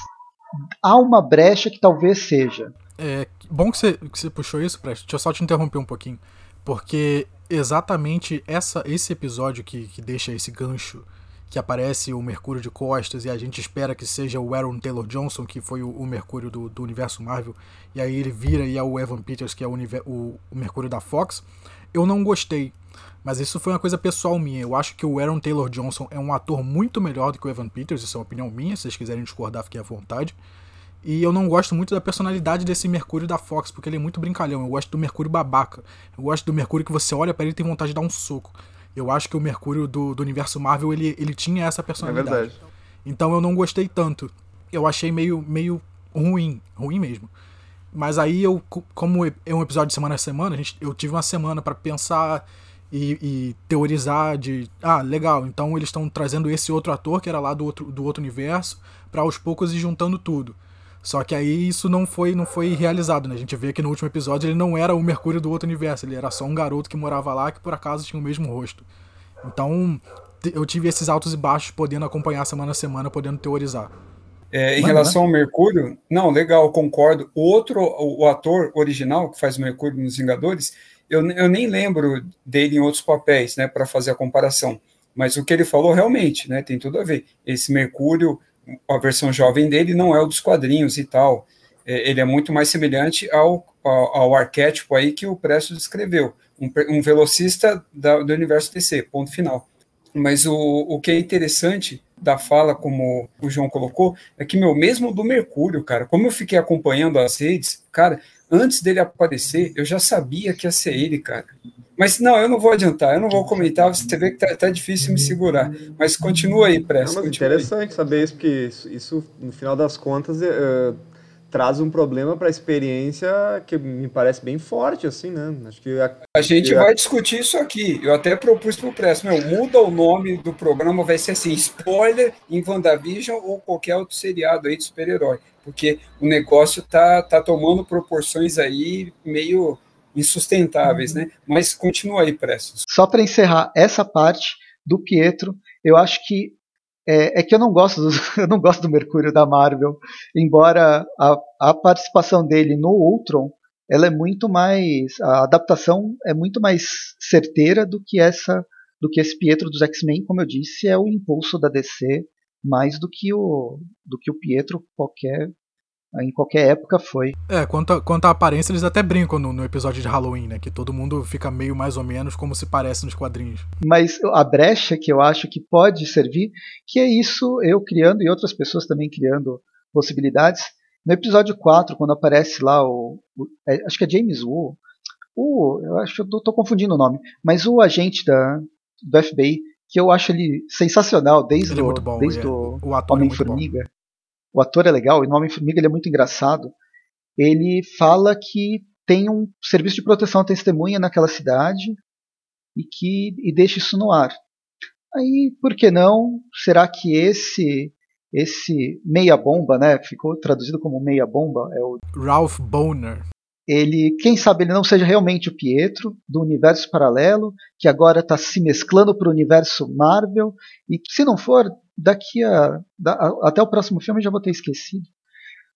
há uma brecha que talvez seja. É bom que você, que você puxou isso, Preste. Deixa eu só te interromper um pouquinho. Porque exatamente essa, esse episódio que, que deixa esse gancho que aparece o Mercúrio de costas e a gente espera que seja o Aaron Taylor Johnson, que foi o, o Mercúrio do, do, universo Marvel, e aí ele vira e é o Evan Peters, que é o, o, o Mercúrio da Fox. Eu não gostei, mas isso foi uma coisa pessoal minha. Eu acho que o Aaron Taylor Johnson é um ator muito melhor do que o Evan Peters, isso é uma opinião minha, se vocês quiserem discordar, fiquem à vontade. E eu não gosto muito da personalidade desse Mercúrio da Fox, porque ele é muito brincalhão. Eu gosto do Mercúrio babaca. Eu gosto do Mercúrio que você olha para ele e tem vontade de dar um soco. Eu acho que o Mercúrio do, do universo Marvel, ele, ele tinha essa personalidade. É verdade. Então eu não gostei tanto. Eu achei meio, meio ruim, ruim mesmo. Mas aí eu, como é um episódio de semana a semana, a gente, eu tive uma semana para pensar e, e, teorizar de, ah, legal, então eles estão trazendo esse outro ator que era lá do outro, do outro universo, para aos poucos ir juntando tudo. Só que aí isso não foi não foi realizado, né? A gente vê que no último episódio ele não era o Mercúrio do outro universo, ele era só um garoto que morava lá que por acaso tinha o mesmo rosto. Então eu tive esses altos e baixos podendo acompanhar semana a semana, podendo teorizar. É, em Mas, relação né? ao Mercúrio, não, legal, concordo. O outro, o, o, ator original que faz o Mercúrio nos Vingadores, eu, eu nem lembro dele em outros papéis, né, para fazer a comparação. Mas o que ele falou realmente, né, tem tudo a ver. Esse Mercúrio a versão jovem dele não é o dos quadrinhos e tal. É, ele é muito mais semelhante ao, ao, ao arquétipo aí que o Presto descreveu, um, um velocista da, do universo DC, ponto final. Mas o, o que é interessante da fala, como o João colocou, é que, meu, mesmo do Mercúrio, cara, como eu fiquei acompanhando as redes, cara, antes dele aparecer, eu já sabia que ia ser ele, cara. Mas não, eu não vou adiantar, eu não vou comentar, você vê que tá, tá difícil me segurar. Mas continua aí, Pressa. É interessante aí. saber isso, porque isso, isso, no final das contas, uh, traz um problema para a experiência que me parece bem forte, assim, né? Acho que a, a gente vai discutir isso aqui. Eu até propus para o Press, meu, muda o nome do programa, vai ser assim, spoiler em WandaVision ou qualquer outro seriado aí de super-herói, porque o negócio tá, tá tomando proporções aí meio insustentáveis, né? Mas continua aí, Pressos. Só para encerrar essa parte do Pietro, eu acho que é, é, que eu não gosto do, eu não gosto do Mercúrio da Marvel, embora a, a participação dele no Ultron ela é muito mais a adaptação é muito mais certeira do que essa do que esse Pietro dos X-Men, como eu disse, é o impulso da DC mais do que o do que o Pietro qualquer em qualquer época foi. É, quanto a, quanto à aparência, eles até brincam no, no, episódio de Halloween, né? Que todo mundo fica meio mais ou menos como se parece nos quadrinhos. Mas a brecha que eu acho que pode servir, que é isso eu criando e outras pessoas também criando possibilidades. No episódio 4, quando aparece lá o. o é, acho que é James Wu. O, eu acho que eu tô, confundindo o nome. Mas o agente da, do FBI, que eu acho ele sensacional desde, ele é o, bom, desde é. o, o Homem-Formiga o ator é legal, e no Homem-Formiga ele é muito engraçado. Ele fala que tem um serviço de proteção à testemunha naquela cidade e que e deixa isso no ar. Aí, por que não? Será que esse esse meia bomba, né? Ficou traduzido como meia bomba, é o Ralph Boner. Ele, quem sabe ele não seja realmente o Pietro do universo paralelo, que agora está se mesclando para o universo Marvel e se não for, daqui a, da, a, até o próximo filme eu já vou ter esquecido.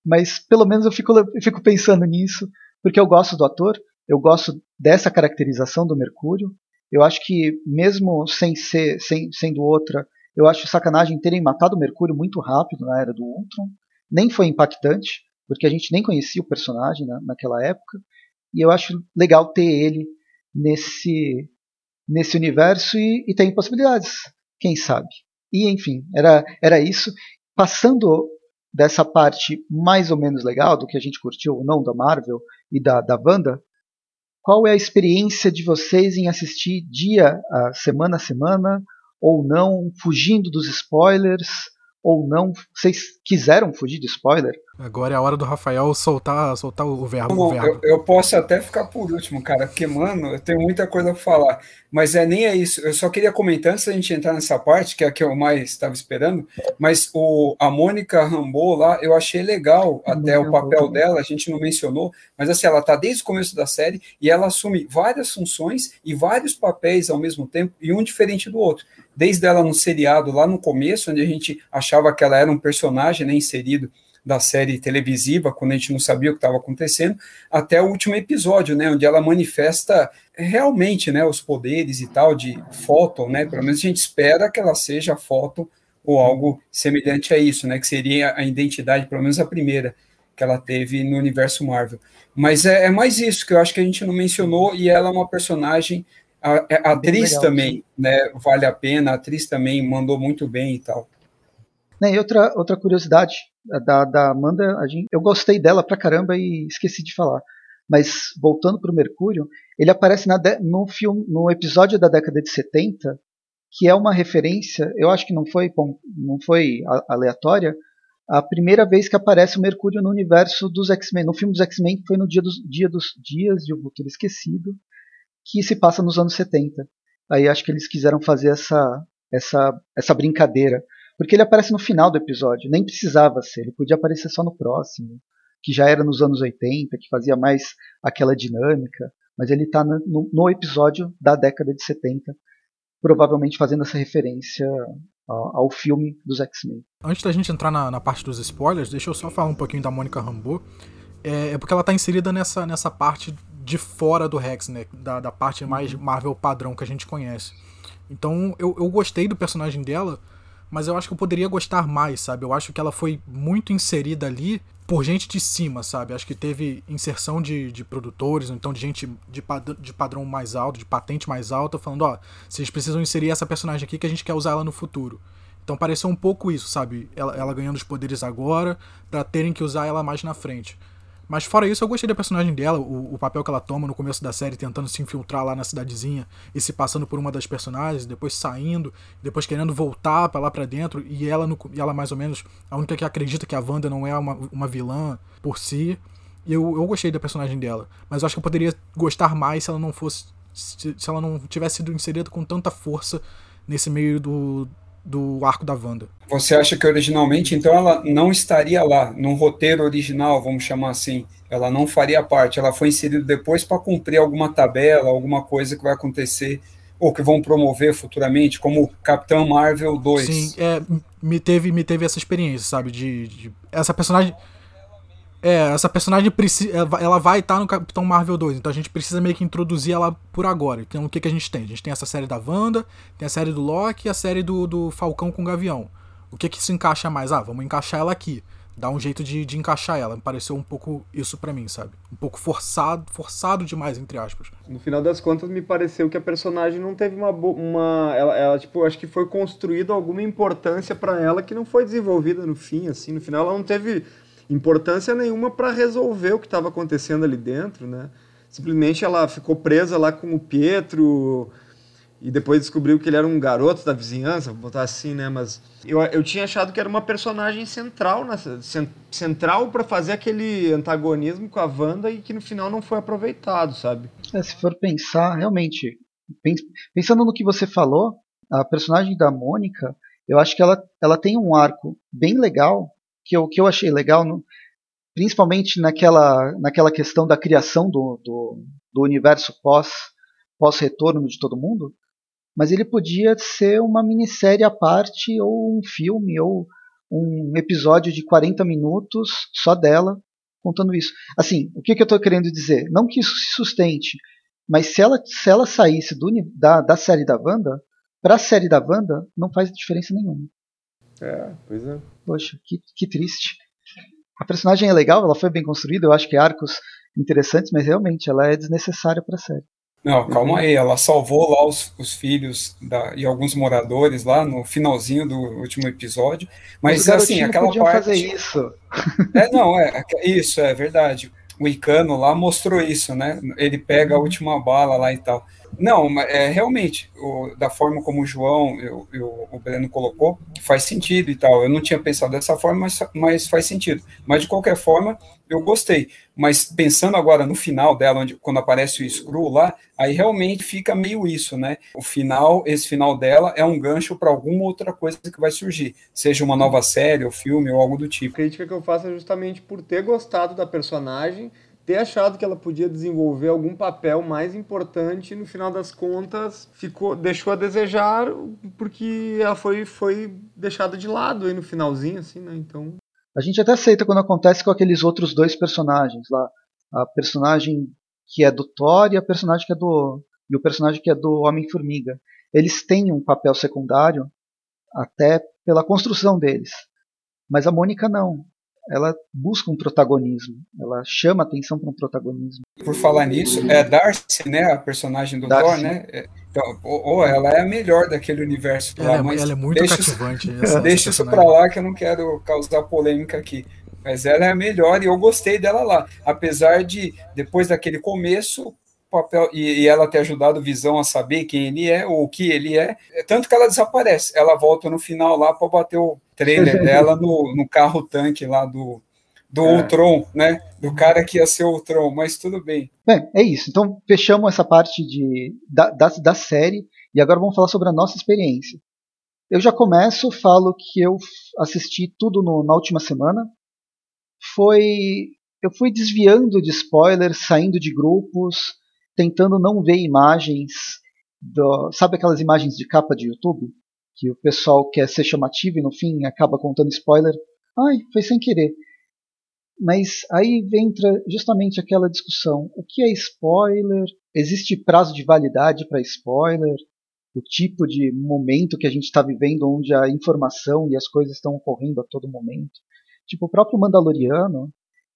mas pelo menos eu fico, eu fico pensando nisso, porque eu gosto do ator, eu gosto dessa caracterização do Mercúrio. Eu acho que, mesmo sem ser sem, sendo outra, eu acho sacanagem terem matado o Mercúrio muito rápido na era do Ultron. Nem foi impactante, porque a gente nem conhecia o personagem na, naquela época. E eu acho legal ter ele nesse, nesse universo e, e tem possibilidades, quem sabe. E enfim, era, era isso. Passando dessa parte mais ou menos legal, do que a gente curtiu ou não da Marvel e da, da Wanda, qual é a experiência de vocês em assistir dia a semana a semana, ou não, fugindo dos spoilers, ou não. Vocês quiseram fugir de spoiler? Agora é a hora do Rafael soltar, soltar o verbo. Bom, o verbo. Eu, eu, posso até ficar por último, cara, porque, mano, eu tenho muita coisa para falar. Mas é nem é isso. Eu só queria comentar antes da gente entrar nessa parte, que é a que eu mais estava esperando. Mas o, a Mônica Rambeau lá, eu achei legal até o papel dela, a gente não mencionou, mas assim, ela tá desde o começo da série e ela assume várias funções e vários papéis ao mesmo tempo, e um diferente do outro desde ela no seriado lá no começo, onde a gente achava que ela era um personagem né, inserido da série televisiva, quando a gente não sabia o que estava acontecendo, até o último episódio, né, onde ela manifesta realmente, né, os poderes e tal de foto, né, pelo menos a gente espera que ela seja foto ou algo semelhante a isso, né, que seria a identidade, pelo menos a primeira que ela teve no universo Marvel. Mas é, é mais isso que eu acho que a gente não mencionou e ela é uma personagem a, a é, atriz também, né? Vale a pena, a atriz também mandou muito bem e tal. Né, e outra, outra curiosidade da, da Amanda, a gente, eu gostei dela pra caramba e esqueci de falar. Mas voltando para o Mercúrio, ele aparece na de, no, filme, no episódio da década de 70, que é uma referência, eu acho que não foi, não foi aleatória, a primeira vez que aparece o Mercúrio no universo dos X-Men, no filme dos X-Men, que foi no dia dos, dia dos Dias de um Futuro Esquecido, que se passa nos anos 70. Aí acho que eles quiseram fazer essa, essa, essa brincadeira. Porque ele aparece no final do episódio, nem precisava ser, ele podia aparecer só no próximo, que já era nos anos 80, que fazia mais aquela dinâmica, mas ele está no, no, episódio da década de 70, provavelmente fazendo essa referência ao, ao filme dos X-Men. Antes da gente entrar na, na, parte dos spoilers, deixa eu só falar um pouquinho da Mônica Rambeau. É, é porque ela está inserida nessa, nessa parte de fora do Rex, né? Da, da parte mais uhum. Marvel padrão que a gente conhece. Então eu, eu gostei do personagem dela, mas eu acho que eu poderia gostar mais, sabe? Eu acho que ela foi muito inserida ali por gente de cima, sabe? Acho que teve inserção de, de produtores, ou então de gente de, pad de padrão mais alto, de patente mais alta, falando: ó, vocês precisam inserir essa personagem aqui que a gente quer usar ela no futuro. Então pareceu um pouco isso, sabe? Ela, ela ganhando os poderes agora, para terem que usar ela mais na frente. Mas fora isso, eu gostei da personagem dela, o, o, papel que ela toma no começo da série, tentando se infiltrar lá na cidadezinha e se passando por uma das personagens, depois saindo, depois querendo voltar para lá para dentro, e ela, no, e ela mais ou menos a única que acredita que a Wanda não é uma, uma vilã por si. Eu, eu gostei da personagem dela, mas eu acho que eu poderia gostar mais se ela não fosse. Se, se ela não tivesse sido inserida com tanta força nesse meio do, do arco da Wanda. Você acha que originalmente, então, ela não estaria lá, no roteiro original, vamos chamar assim? Ela não faria parte, ela foi inserida depois para cumprir alguma tabela, alguma coisa que vai acontecer, ou que vão promover futuramente, como Capitão Marvel 2. Sim, é, me, teve, me teve essa experiência, sabe? De, de essa personagem é, essa personagem precisa, ela vai estar no Capitão Marvel 2, então a gente precisa meio que introduzir ela por agora. Então o que, que a gente tem? A gente tem essa série da Wanda, tem a série do Loki e a série do, do Falcão com Gavião. O que que se encaixa mais? Ah, vamos encaixar ela aqui. Dá um jeito de, de encaixar ela. Me pareceu um pouco isso para mim, sabe? Um pouco forçado, forçado demais, entre aspas. No final das contas, me pareceu que a personagem não teve uma. uma ela, ela, tipo, acho que foi construído alguma importância para ela que não foi desenvolvida no fim, assim. No final, ela não teve importância nenhuma para resolver o que estava acontecendo ali dentro, né? Simplesmente ela ficou presa lá com o Pietro e depois descobriu que ele era um garoto da vizinhança, vou botar assim, né? Mas eu, eu tinha achado que era uma personagem central, nessa, central para fazer aquele antagonismo com a Wanda e que no final não foi aproveitado, sabe? É, se for pensar, realmente, pensando no que você falou, a personagem da Mônica, eu acho que ela, ela tem um arco bem legal que eu, que eu achei legal, no, principalmente naquela, naquela questão da criação do, do, do universo pós, pós-retorno de todo mundo, mas ele podia ser uma minissérie à parte, ou um filme, ou, um episódio de 40 minutos só dela contando isso. Assim, o que, que eu estou querendo dizer? Não que isso se sustente, mas se ela, se ela saísse do, da, da série da Wanda, para a série da Wanda, não faz diferença nenhuma. É, pois é. Poxa, que, que triste. A personagem é legal, ela foi bem construída, eu acho que arcos interessantes, mas realmente ela é desnecessária para a série. Não, calma aí, ela salvou lá os, os filhos da, e alguns moradores lá no finalzinho do último episódio, mas assim, aquela parte... fazer isso. É, não, é, isso, é verdade. O Icano lá mostrou isso, né? Ele pega a uhum. última bala lá e tal. Não, é realmente, o, da forma como o João e o Breno colocou, faz sentido e tal. Eu não tinha pensado dessa forma, mas, mas faz sentido. Mas de qualquer forma, eu gostei. Mas pensando agora no final dela, onde, quando aparece o Screw lá, aí realmente fica meio isso, né? O final, esse final dela é um gancho para alguma outra coisa que vai surgir, seja uma nova série, ou filme, ou algo do tipo. A crítica que eu faço é justamente por ter gostado da personagem, ter achado que ela podia desenvolver algum papel mais importante, no final das contas ficou deixou a desejar porque ela foi foi deixada de lado aí no finalzinho assim, né? Então a gente até aceita quando acontece com aqueles outros dois personagens lá. A personagem que é do Thor e a personagem que é do. E o personagem que é do Homem-Formiga. Eles têm um papel secundário até pela construção deles. Mas a Mônica não ela busca um protagonismo, ela chama atenção para um protagonismo. Por falar nisso, é Darcy, né, a personagem do Darcy. Thor, né? É, então, ou, ela é a melhor daquele universo ela, é, ela é muito deixa cativante. Isso, essa, deixa isso para lá que eu não quero causar polêmica aqui. Mas ela é a melhor e eu gostei dela lá. Apesar de, depois daquele começo, papel e, e, ela ter ajudado Visão a saber quem ele é ou o que ele é, é tanto que ela desaparece. Ela volta no final lá para bater o trailer dela no, no carro tanque lá do do é. Ultron, né? Do cara que ia ser o Ultron, mas tudo bem. Bem, é isso. Então fechamos essa parte de, da, da, da série e agora vamos falar sobre a nossa experiência. Eu já começo, falo que eu assisti tudo no, na última semana. Foi. Eu fui desviando de spoilers, saindo de grupos, tentando não ver imagens, do, sabe aquelas imagens de capa de YouTube? Que o pessoal quer ser chamativo e no fim acaba contando spoiler. Ai, foi sem querer. Mas aí entra justamente aquela discussão: o que é spoiler? Existe prazo de validade para spoiler? O tipo de momento que a gente está vivendo, onde a informação e as coisas estão ocorrendo a todo momento. Tipo, o próprio Mandaloriano,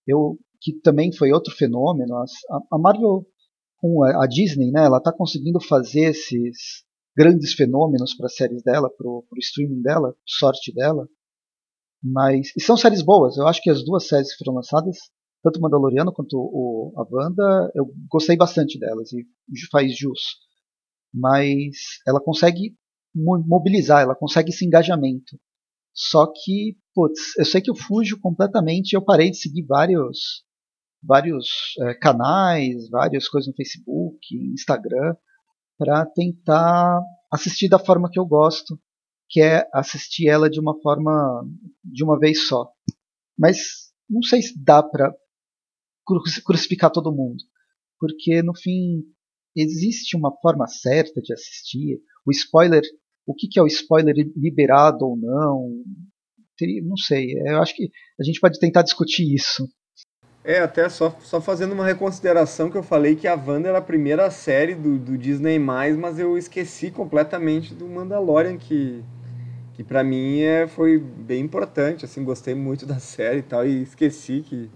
eu, que também foi outro fenômeno, a, a Marvel com a, Disney, né, ela está conseguindo fazer esses grandes fenômenos para as séries dela, para o streaming dela, sorte dela. Mas e são séries boas. Eu acho que as duas séries que foram lançadas, tanto Mandaloriano quanto o, a Wanda, eu gostei bastante delas e faz jus. Mas ela consegue mobilizar, ela consegue esse engajamento. Só que, putz, eu sei que eu fujo completamente. Eu parei de seguir vários vários é, canais, várias coisas no Facebook, Instagram, para tentar assistir da forma que eu gosto, que é assistir ela de uma forma de uma vez só. Mas não sei se dá para crucificar todo mundo, porque no fim existe uma forma certa de assistir. O spoiler, o que, que é o spoiler liberado ou não? Não sei. Eu acho que a gente pode tentar discutir isso. É, até só, só fazendo uma reconsideração que eu falei que a Wanda era a primeira série do, do Disney+, mas eu esqueci completamente do Mandalorian, que, que para mim é, foi bem importante, assim, gostei muito da série e tal, e esqueci que,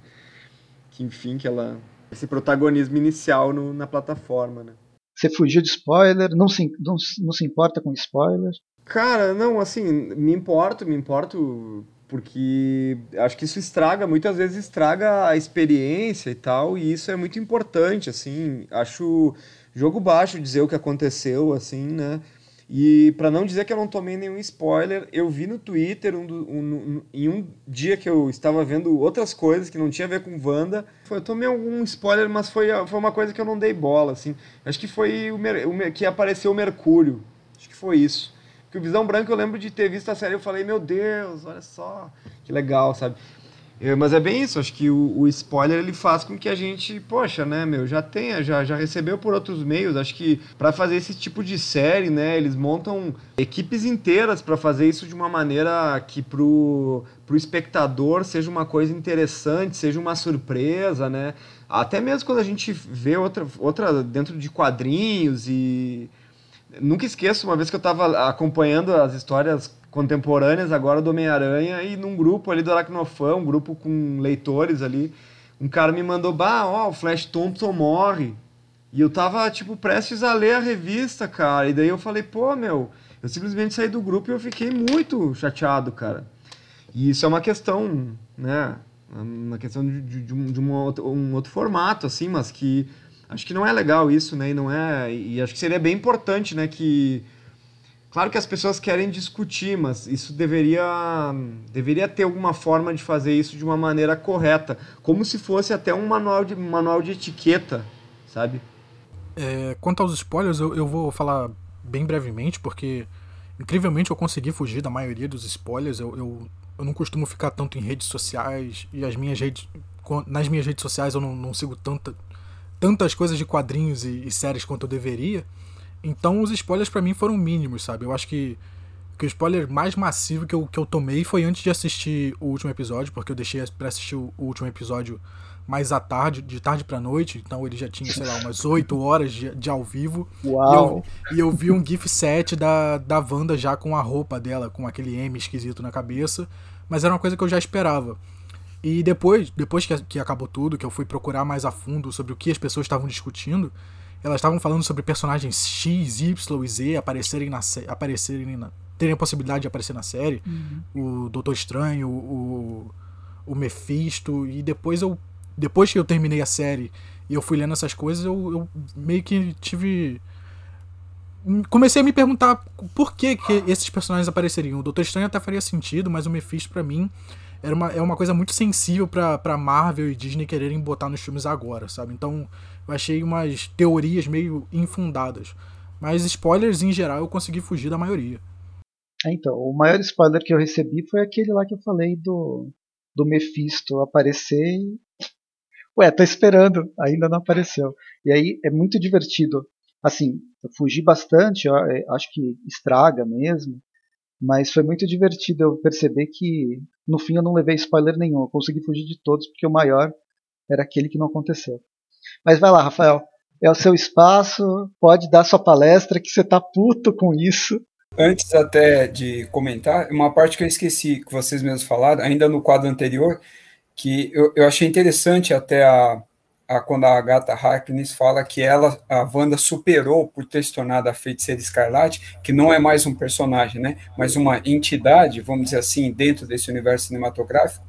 que enfim, que ela... esse protagonismo inicial no, na plataforma, né? Você fugiu de spoiler, não se, não, não se importa com spoiler? Cara, não, assim, me importo, me importo porque acho que isso estraga, muitas vezes estraga a experiência e tal, e isso é muito importante, assim, acho jogo baixo dizer o que aconteceu, assim, né, e para não dizer que eu não tomei nenhum spoiler, eu vi no Twitter, um, um, um, em um dia que eu estava vendo outras coisas que não tinha a ver com Wanda, foi, eu tomei algum spoiler, mas foi, foi uma coisa que eu não dei bola, assim, acho que foi o, o que apareceu o Mercúrio, acho que foi isso. Que o Visão Branco eu lembro de ter visto a série e eu falei, meu Deus, olha só, que legal, sabe? É, mas é bem isso, acho que o, o, spoiler ele faz com que a gente, poxa, né, meu, já tenha, já, já recebeu por outros meios. Acho que para fazer esse tipo de série, né, eles montam equipes inteiras para fazer isso de uma maneira que pro, pro espectador seja uma coisa interessante, seja uma surpresa, né? Até mesmo quando a gente vê outra, outra dentro de quadrinhos e. Nunca esqueço uma vez que eu estava acompanhando as histórias contemporâneas agora do Homem-Aranha e num grupo ali do Aracnofã, um grupo com leitores ali, um cara me mandou, bah, ó, o Flash Thompson morre. E eu tava, tipo, prestes a ler a revista, cara. E daí eu falei, pô, meu, eu simplesmente saí do grupo e eu fiquei muito chateado, cara. E isso é uma questão, né? Uma questão de, de, de, um, de um, outro, um outro formato, assim, mas que acho que não é legal isso, né? E não é. E acho que seria bem importante, né? Que Claro que as pessoas querem discutir, mas isso deveria, deveria ter alguma forma de fazer isso de uma maneira correta, como se fosse até um manual de, manual de etiqueta, sabe? É, quanto aos spoilers, eu, eu vou falar bem brevemente, porque incrivelmente eu consegui fugir da maioria dos spoilers. Eu, eu, eu não costumo ficar tanto em redes sociais e as minhas redes, nas minhas redes sociais eu não, não sigo tanta, tantas coisas de quadrinhos e, e séries quanto eu deveria. Então os spoilers para mim foram mínimos, sabe? Eu acho que, que o spoiler mais massivo que eu, que eu tomei foi antes de assistir o último episódio, porque eu deixei para assistir o, o, último episódio mais à tarde, de tarde para noite, então ele já tinha, sei lá, umas 8 horas de, de ao vivo. Uau! E eu, e eu vi um GIF set da, da Wanda já com a roupa dela, com aquele M esquisito na cabeça, mas era uma coisa que eu já esperava. E depois, depois que, que acabou tudo, que eu fui procurar mais a fundo sobre o que as pessoas estavam discutindo, elas estavam falando sobre personagens X, Y e Z aparecerem na aparecerem na, terem a possibilidade de aparecer na série. Uhum. O Doutor Estranho, o, o Mephisto. E depois eu. Depois que eu terminei a série e eu fui lendo essas coisas, eu, eu meio que tive. Comecei a me perguntar por que, que esses personagens apareceriam. O Doutor Estranho até faria sentido, mas o Mephisto, para mim, era uma, é uma coisa muito sensível para Marvel e Disney quererem botar nos filmes agora, sabe? Então eu achei umas teorias meio infundadas. Mas spoilers em geral eu consegui fugir da maioria. É, então, o maior spoiler que eu recebi foi aquele lá que eu falei do, do Mephisto aparecer e. Ué, tá esperando, ainda não apareceu. E aí é muito divertido. Assim, eu fugi bastante, eu acho que estraga mesmo, mas foi muito divertido eu perceber que no fim eu não levei spoiler nenhum, eu consegui fugir de todos porque o maior era aquele que não aconteceu. Mas vai lá, Rafael. É o seu espaço, pode dar sua palestra, que você tá puto com isso. Antes até de comentar, uma parte que eu esqueci, que vocês mesmos falaram, ainda no quadro anterior, que eu, eu achei interessante até a, a, quando a Agatha Harkness fala que ela, a Wanda superou por ter se tornado a Feiticeira Escarlate, que não é mais um personagem, né, mas uma entidade, vamos dizer assim, dentro desse universo cinematográfico,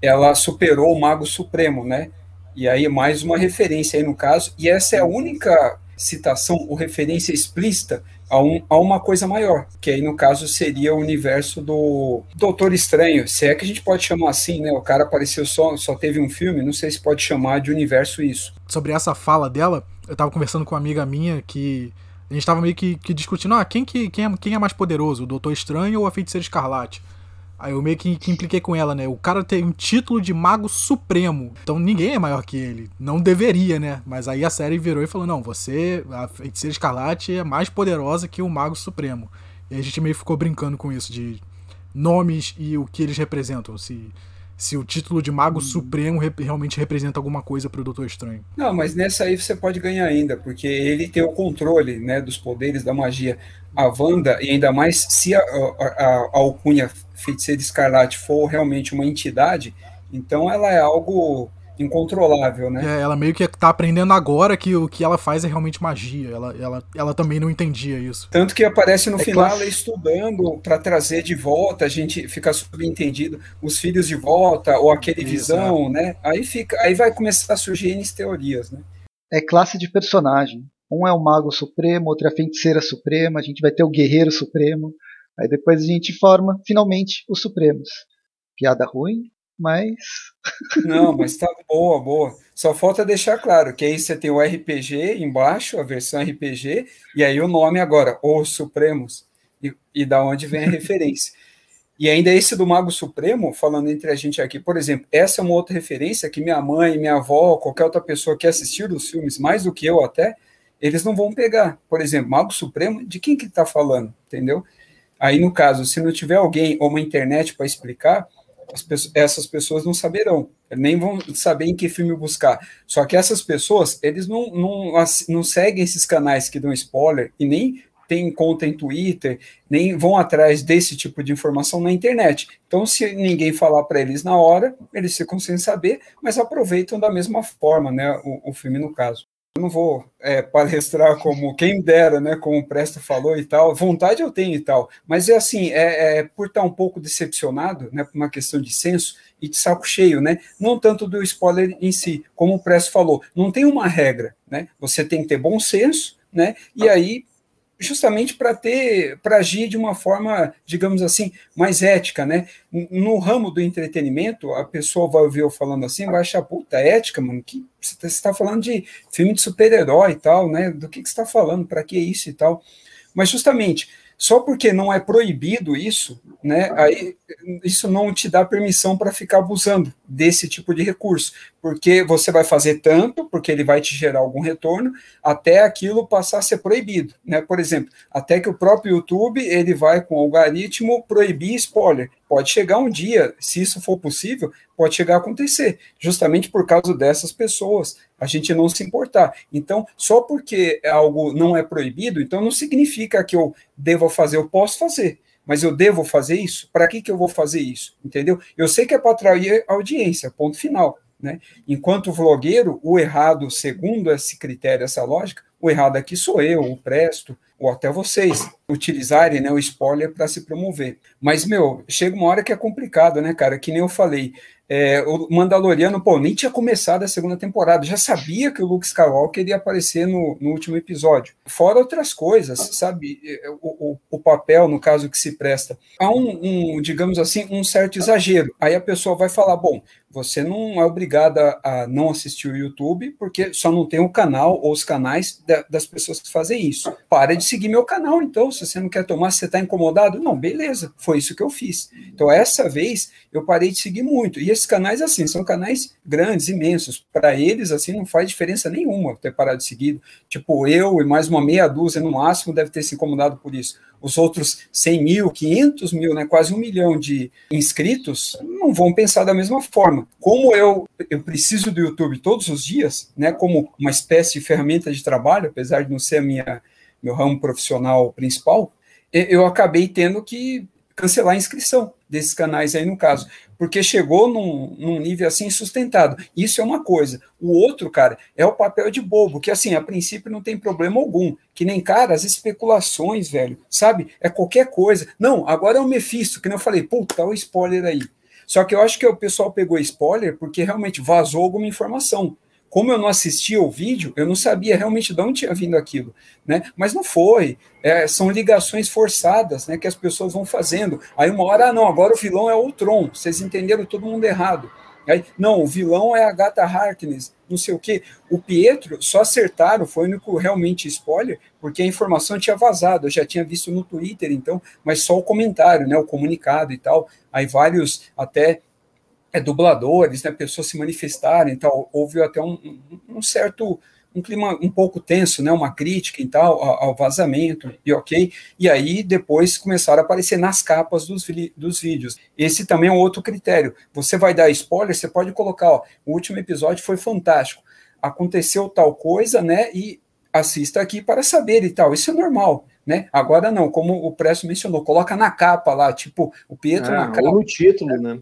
ela superou o Mago Supremo, né, e aí, mais uma referência aí no caso, e essa é a única citação ou referência explícita a, um, a uma coisa maior, que aí no caso seria o universo do Doutor Estranho, se é que a gente pode chamar assim, né? O cara apareceu só, só teve um filme, não sei se pode chamar de universo isso. Sobre essa fala dela, eu tava conversando com uma amiga minha que a gente tava meio que, que discutindo, ah, quem, que, quem, é, quem é mais poderoso, o Doutor Estranho ou a Feiticeira Escarlate? Aí eu meio que, que, impliquei com ela, né? O cara tem um título de Mago Supremo. Então ninguém é maior que ele. Não deveria, né? Mas aí a série virou e falou: não, você, a feiticeira escarlate, é mais poderosa que o Mago Supremo. E a gente meio ficou brincando com isso, de nomes e o que eles representam. Se, se o título de Mago Supremo re realmente representa alguma coisa para o Doutor Estranho. Não, mas nessa aí você pode ganhar ainda, porque ele tem o controle né, dos poderes da magia a Wanda, e ainda mais se a, a, a alcunha Feiticeira Escarlate for realmente uma entidade, então ela é algo incontrolável, né? É, ela meio que tá aprendendo agora que o que ela faz é realmente magia. Ela, ela, ela também não entendia isso. Tanto que aparece no é final ela estudando para trazer de volta, a gente fica subentendido, os filhos de volta, ou aquele isso, visão, é. né? Aí fica, aí vai começar a surgir N teorias, né? É classe de personagem. Um é o Mago Supremo, outro é a Feiticeira Suprema, a gente vai ter o Guerreiro Supremo. Aí depois a gente forma, finalmente, os Supremos. Piada ruim, mas. Não, mas tá boa, boa. Só falta deixar claro que aí você tem o RPG embaixo, a versão RPG, e aí o nome agora, Os Supremos, e, e da onde vem a referência. E ainda esse do Mago Supremo, falando entre a gente aqui, por exemplo, essa é uma outra referência que minha mãe, minha avó, qualquer outra pessoa que assistir os filmes, mais do que eu até, eles não vão pegar. Por exemplo, Mago Supremo, de quem que está falando, entendeu? Aí, no caso, se não tiver alguém ou uma internet para explicar, pessoas, essas pessoas não saberão, nem vão saber em que filme buscar. Só que essas pessoas, eles não, não, não seguem esses canais que dão spoiler e nem têm conta em Twitter, nem vão atrás desse tipo de informação na internet. Então, se ninguém falar para eles na hora, eles ficam sem saber, mas aproveitam da mesma forma, né, o, o filme no caso. Eu não vou é, palestrar como quem dera, né, como o Presto falou e tal, vontade eu tenho e tal, mas é assim, é, é por estar um pouco decepcionado, né, por uma questão de senso e de saco cheio, né, não tanto do spoiler em si, como o Presto falou, não tem uma regra, né, você tem que ter bom senso, né, e aí justamente para ter, para agir de uma forma, digamos assim, mais ética, né? No ramo do entretenimento, a pessoa vai ouvir eu falando assim, vai achar, puta, ética, mano, que você está falando de filme de super-herói e tal, né? Do que, que você está falando, para que isso e tal. Mas justamente, só porque não é proibido isso, né, aí isso não te dá permissão para ficar abusando desse tipo de recurso, porque você vai fazer tanto, porque ele vai te gerar algum retorno, até aquilo passar a ser proibido, né? Por exemplo, até que o próprio YouTube ele vai com o algoritmo proibir spoiler. Pode chegar um dia, se isso for possível, pode chegar a acontecer, justamente por causa dessas pessoas, a gente não se importar. Então, só porque algo não é proibido, então não significa que eu devo fazer, eu posso fazer mas eu devo fazer isso? Para que, que eu vou fazer isso? Entendeu? Eu sei que é para atrair audiência, ponto final. Né? Enquanto vlogueiro, o errado, segundo esse critério, essa lógica, o errado aqui sou eu, o Presto, ou até vocês, utilizarem né, o spoiler para se promover. Mas, meu, chega uma hora que é complicado, né, cara? Que nem eu falei, é, o Mandaloriano, pô, nem tinha começado a segunda temporada, já sabia que o Luke Skywalker ia aparecer no, no último episódio. Fora outras coisas, sabe? É, o, o, o papel, no caso, que se presta. Há um, um, digamos assim, um certo exagero. Aí a pessoa vai falar: bom, você não é obrigada a não assistir o YouTube, porque só não tem o canal ou os canais das pessoas que fazem isso. Para de seguir meu canal, então, se você não quer tomar, você está incomodado. Não, beleza, foi isso que eu fiz. Então, essa vez, eu parei de seguir muito. E esses canais, assim, são canais grandes, imensos. Para eles, assim, não faz diferença nenhuma ter parado de seguir. Tipo, eu e mais uma meia dúzia no máximo deve ter se incomodado por isso os outros 100 mil, 500 mil, né, quase um milhão de inscritos, não vão pensar da mesma forma. Como eu, eu preciso do YouTube todos os dias, né, como uma espécie de ferramenta de trabalho, apesar de não ser a minha, meu ramo profissional principal, eu acabei tendo que cancelar a inscrição desses canais aí no caso, porque chegou num, num, nível assim sustentado. Isso é uma coisa. O outro, cara, é o papel de bobo, que assim, a princípio não tem problema algum. Que nem, cara, as especulações, velho, sabe? É qualquer coisa. Não, agora é o Mephisto, que nem eu falei, puta, o spoiler aí. Só que eu acho que o pessoal pegou spoiler porque realmente vazou alguma informação como eu não assistia o vídeo, eu não sabia realmente de onde tinha vindo aquilo, né? Mas não foi. É, são ligações forçadas, né? Que as pessoas vão fazendo. Aí uma hora, ah, não, agora o vilão é o Tron. Vocês entenderam todo mundo errado. Aí, não, o vilão é a Gata Harkness, não sei o quê. O Pietro só acertaram, foi o único realmente spoiler, porque a informação tinha vazado, eu já tinha visto no Twitter, então, mas só o comentário, né, o comunicado e tal. Aí vários até é, dubladores, né, pessoas se manifestarem e tal. Houve até um, um, certo um clima um pouco tenso, né, uma crítica e tal ao, ao, vazamento e ok. E aí depois começaram a aparecer nas capas dos, dos vídeos. Esse também é um outro critério. Você vai dar spoiler, você pode colocar, ó, o último episódio foi fantástico. Aconteceu tal coisa, né? E assista aqui para saber e tal. Isso é normal. Né? Agora não, como o Presto mencionou, coloca na capa lá, tipo, o Pietro é, na capa. No título, né?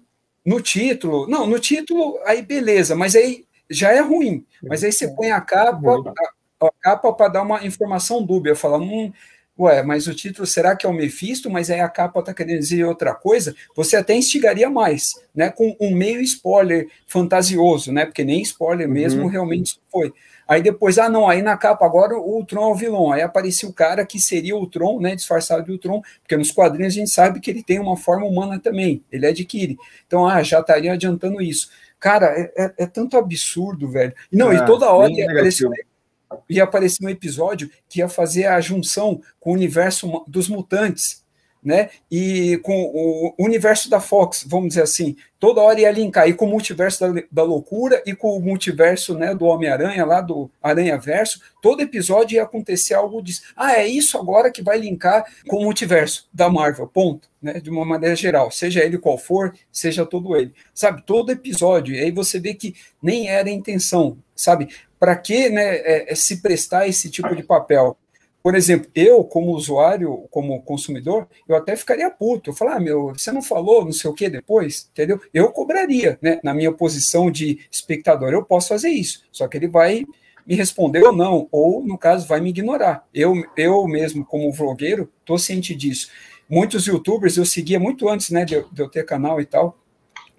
No título, não, no título, aí beleza, mas aí já é ruim. Mas aí você põe a capa, a, a capa para dar uma informação dúbia, falar, hum, ué, mas o título será que é o Mephisto, mas aí a capa está querendo dizer outra coisa? Você até instigaria mais, né? Com um meio spoiler fantasioso, né? Porque nem spoiler mesmo uhum. realmente foi. Aí depois, ah, não, aí na capa agora o Tron é o vilão. Aí aparecia o cara que seria o Tron, né, disfarçado de Tron, porque nos quadrinhos a gente sabe que ele tem uma forma humana também, ele adquire. Então, ah, já estaria adiantando isso. Cara, é, é, é tanto absurdo, velho. Não, ah, e toda hora ia aparecer, ia aparecer um episódio que ia fazer a junção com o universo dos mutantes né? E com o universo da Fox, vamos dizer assim, toda hora ia linkar, e com o multiverso da, da loucura, e com o multiverso né, do Homem-Aranha, lá do Aranha Verso, todo episódio ia acontecer algo disso. Ah, é isso agora que vai linkar com o multiverso da Marvel, ponto. Né, de uma maneira geral, seja ele qual for, seja todo ele. Sabe, todo episódio, e aí você vê que nem era a intenção, sabe? Para que né, é, é se prestar esse tipo de papel? Por exemplo, eu, como usuário, como consumidor, eu até ficaria puto. Eu falar, ah, meu, você não falou não sei o que depois, entendeu? Eu cobraria, né? Na minha posição de espectador, eu posso fazer isso. Só que ele vai me responder ou não, ou, no caso, vai me ignorar. Eu, eu mesmo, como vlogueiro, estou ciente disso. Muitos youtubers eu seguia muito antes, né, de, de eu ter canal e tal,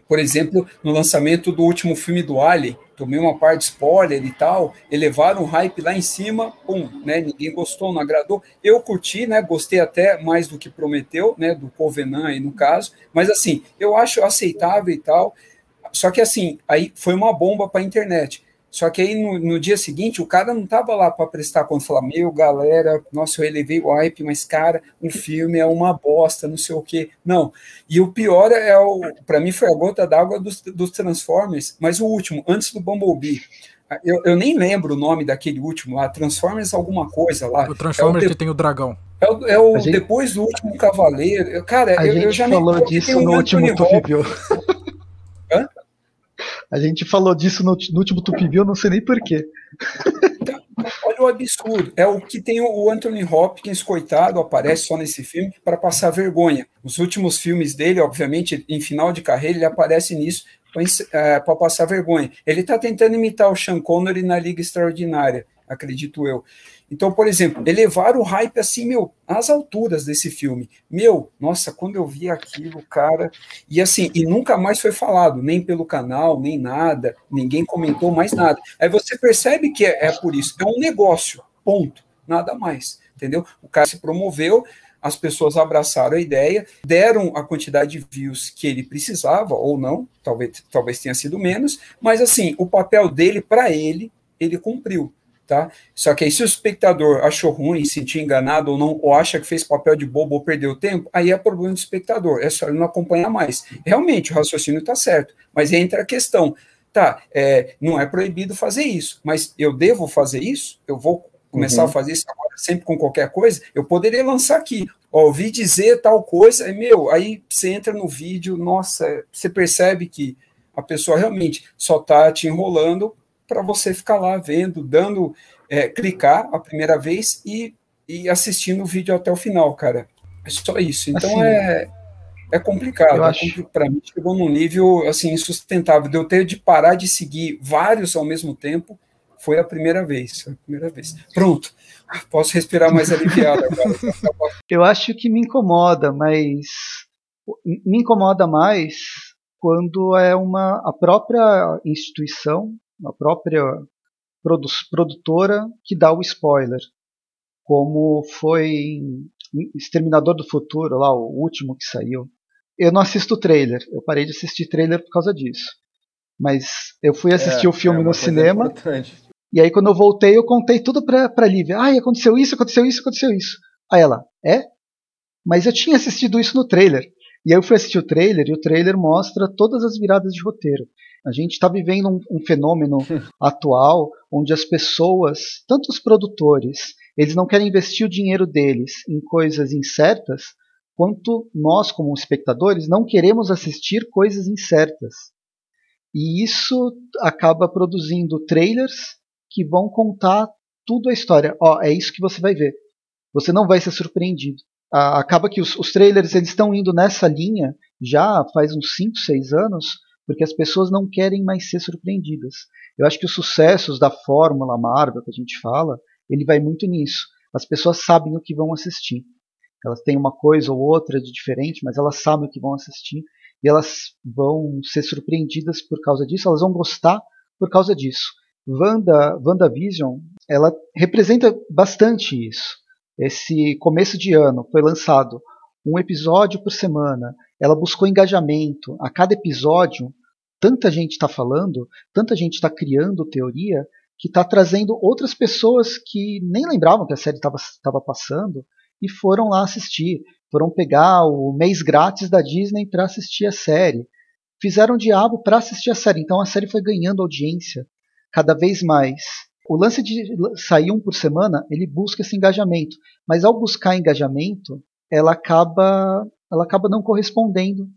por exemplo, no lançamento do último filme do Ali, tomei uma parte de spoiler e tal, elevaram o hype lá em cima, pum, né? Ninguém gostou, não agradou. Eu curti, né? Gostei até mais do que prometeu, né? Do Covenant aí no caso, mas assim, eu acho aceitável e tal. Só que assim, aí foi uma bomba para a internet. Só que aí no, no, dia seguinte o cara não tava lá para prestar conta, falar, meu galera, nossa, eu elevei o hype, mas cara, o filme é uma bosta, não sei o quê. Não. E o pior é o, para mim foi a gota d'água dos, dos Transformers, mas o último, antes do Bumblebee. Eu, eu, nem lembro o nome daquele último lá, Transformers alguma coisa lá. O Transformers é o de... que tem o dragão. É o, é o gente... depois do último Cavaleiro. Cara, a eu, gente eu já falou disso no último Hã? A gente falou disso no, no último Tupivil, não sei nem porquê. Olha o absurdo. É o que tem o Anthony Hopkins, coitado, aparece só nesse filme para passar vergonha. Os últimos filmes dele, obviamente, em final de carreira, ele aparece nisso para é, passar vergonha. Ele está tentando imitar o Sean Connery na Liga Extraordinária, acredito eu. Então, por exemplo, elevar o hype assim, meu, às alturas desse filme. Meu, nossa, quando eu vi aquilo, cara. E assim, e nunca mais foi falado, nem pelo canal, nem nada, ninguém comentou mais nada. Aí você percebe que é, é por isso, é um negócio, ponto, nada mais, entendeu? O cara se promoveu, as pessoas abraçaram a ideia, deram a quantidade de views que ele precisava, ou não, talvez, talvez tenha sido menos, mas assim, o papel dele, para ele, ele cumpriu. Tá? Só que aí, se o espectador achou ruim, se sentiu enganado ou não, ou acha que fez papel de bobo ou perdeu tempo, aí é problema do espectador, é só ele não acompanhar mais. Realmente, o raciocínio está certo, mas entra a questão, tá, é, não é proibido fazer isso, mas eu devo fazer isso? Eu vou começar uhum. a fazer isso agora, sempre com qualquer coisa? Eu poderia lançar aqui, ó, ouvi dizer tal coisa, é meu, aí você entra no vídeo, nossa, você percebe que a pessoa realmente só está te enrolando para você ficar lá vendo, dando, é, clicar a primeira vez e, e assistindo o vídeo até o final, cara. É só isso. Então assim, é, é complicado. É para mim chegou num nível assim insustentável. De eu ter de parar de seguir vários ao mesmo tempo foi a primeira vez. A primeira vez. Pronto. Posso respirar mais aliviado agora. Eu acho que me incomoda, mas me incomoda mais quando é uma a própria instituição a própria produ produtora que dá o spoiler, como foi em Exterminador do Futuro, lá o último que saiu. Eu não assisto trailer, eu parei de assistir trailer por causa disso. Mas eu fui assistir é, o filme é no cinema. Importante. E aí quando eu voltei, eu contei tudo pra, pra Lívia. Ai, aconteceu isso, aconteceu isso, aconteceu isso. Aí ela, é? Mas eu tinha assistido isso no trailer. E aí eu fui assistir o trailer e o trailer mostra todas as viradas de roteiro. A gente está vivendo um, um fenômeno atual onde as pessoas, tanto os produtores, eles não querem investir o dinheiro deles em coisas incertas, quanto nós, como espectadores, não queremos assistir coisas incertas. E isso acaba produzindo trailers que vão contar tudo a história. Ó, é isso que você vai ver. Você não vai ser surpreendido. Acaba que os, os trailers eles estão indo nessa linha já faz uns 5, 6 anos, porque as pessoas não querem mais ser surpreendidas. Eu acho que os sucessos da fórmula Marvel que a gente fala, ele vai muito nisso. As pessoas sabem o que vão assistir. Elas têm uma coisa ou outra de diferente, mas elas sabem o que vão assistir e elas vão ser surpreendidas por causa disso, elas vão gostar por causa disso. Wanda, WandaVision, ela representa bastante isso. Esse começo de ano foi lançado um episódio por semana, ela buscou engajamento. A cada episódio, tanta gente está falando, tanta gente está criando teoria, que está trazendo outras pessoas que nem lembravam que a série estava passando e foram lá assistir. Foram pegar o mês grátis da Disney para assistir a série. Fizeram diabo para assistir a série. Então a série foi ganhando audiência cada vez mais. O lance de sair um por semana, ele busca esse engajamento, mas ao buscar engajamento, ela acaba, ela acaba não correspondendo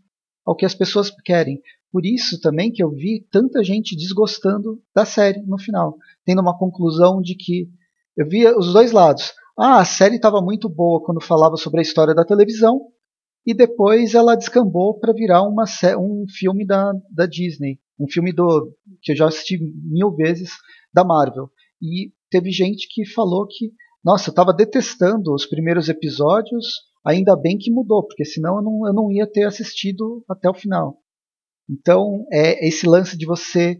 ao que as pessoas querem. Por isso também que eu vi tanta gente desgostando da série no final, tendo uma conclusão de que eu via os dois lados. Ah, a série estava muito boa quando falava sobre a história da televisão, e depois ela descambou para virar uma, um filme da, da Disney, um filme do que eu já assisti mil vezes da Marvel. E teve gente que falou que, nossa, eu estava detestando os primeiros episódios, ainda bem que mudou, porque senão eu não, eu não ia ter assistido até o final. Então, é esse lance de você,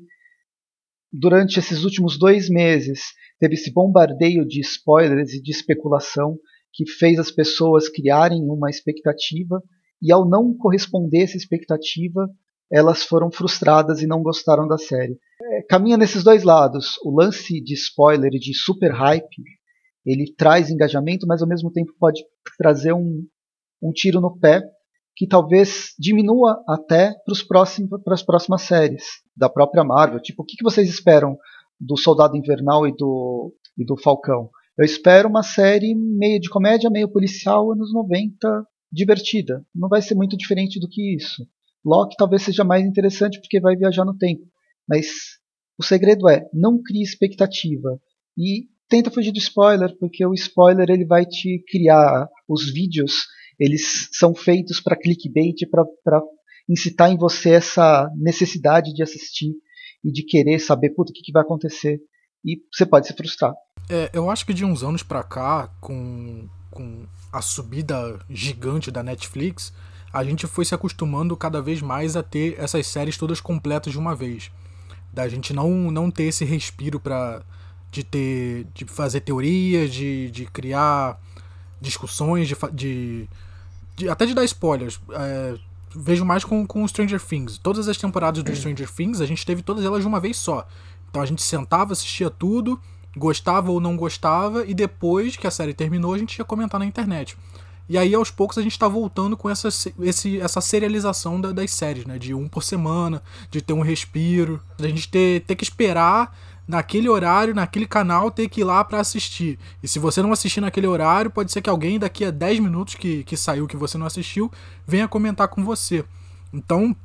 durante esses últimos dois meses, teve esse bombardeio de spoilers e de especulação que fez as pessoas criarem uma expectativa e, ao não corresponder a essa expectativa, elas foram frustradas e não gostaram da série. É, caminha nesses dois lados. O lance de spoiler e de super hype, ele traz engajamento, mas ao mesmo tempo pode trazer um, um tiro no pé que talvez diminua até para as próximas séries da própria Marvel. Tipo, o que, que vocês esperam do Soldado Invernal e do, e do Falcão? Eu espero uma série meio de comédia, meio policial, anos 90, divertida. Não vai ser muito diferente do que isso. Loki talvez seja mais interessante porque vai viajar no tempo. Mas o segredo é, não crie expectativa. E tenta fugir do spoiler, porque o spoiler ele vai te criar os vídeos eles são feitos para clickbait, para incitar em você essa necessidade de assistir e de querer saber o que, que vai acontecer. E você pode se frustrar. É, eu acho que de uns anos para cá, com, com a subida gigante da Netflix, a gente foi se acostumando cada vez mais a ter essas séries todas completas de uma vez. Da gente não, não ter esse respiro para de ter de fazer teorias, de, de criar discussões, de, de de, até de dar spoilers, é, vejo mais com, com Stranger Things. Todas as temporadas do Stranger Things, a gente teve todas elas de uma vez só. Então a gente sentava, assistia tudo, gostava ou não gostava, e depois que a série terminou, a gente ia comentar na internet. E aí, aos poucos, a gente está voltando com essa, esse, essa serialização da, das séries, né? De um por semana, de ter um respiro, a gente ter, ter que esperar naquele horário, naquele canal, ter que ir lá para assistir. E se você não assistir naquele horário, pode ser que alguém daqui a 10 minutos que, que saiu que você não assistiu venha comentar com você. Então,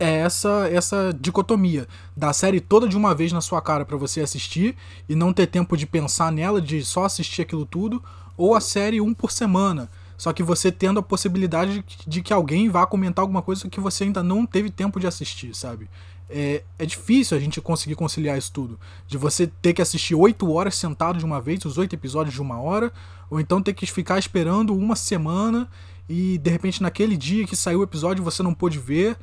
é essa essa dicotomia da série toda de uma vez na sua cara para você assistir e não ter tempo de pensar nela, de só assistir aquilo tudo, ou a série um por semana. Só que você tendo a possibilidade de, que alguém vá comentar alguma coisa que você ainda não teve tempo de assistir, sabe? é, é difícil a gente conseguir conciliar isso tudo. De você ter que assistir oito horas sentado de uma vez, os oito episódios de uma hora, ou então ter que ficar esperando uma semana e de repente naquele dia que saiu o episódio você não pôde ver,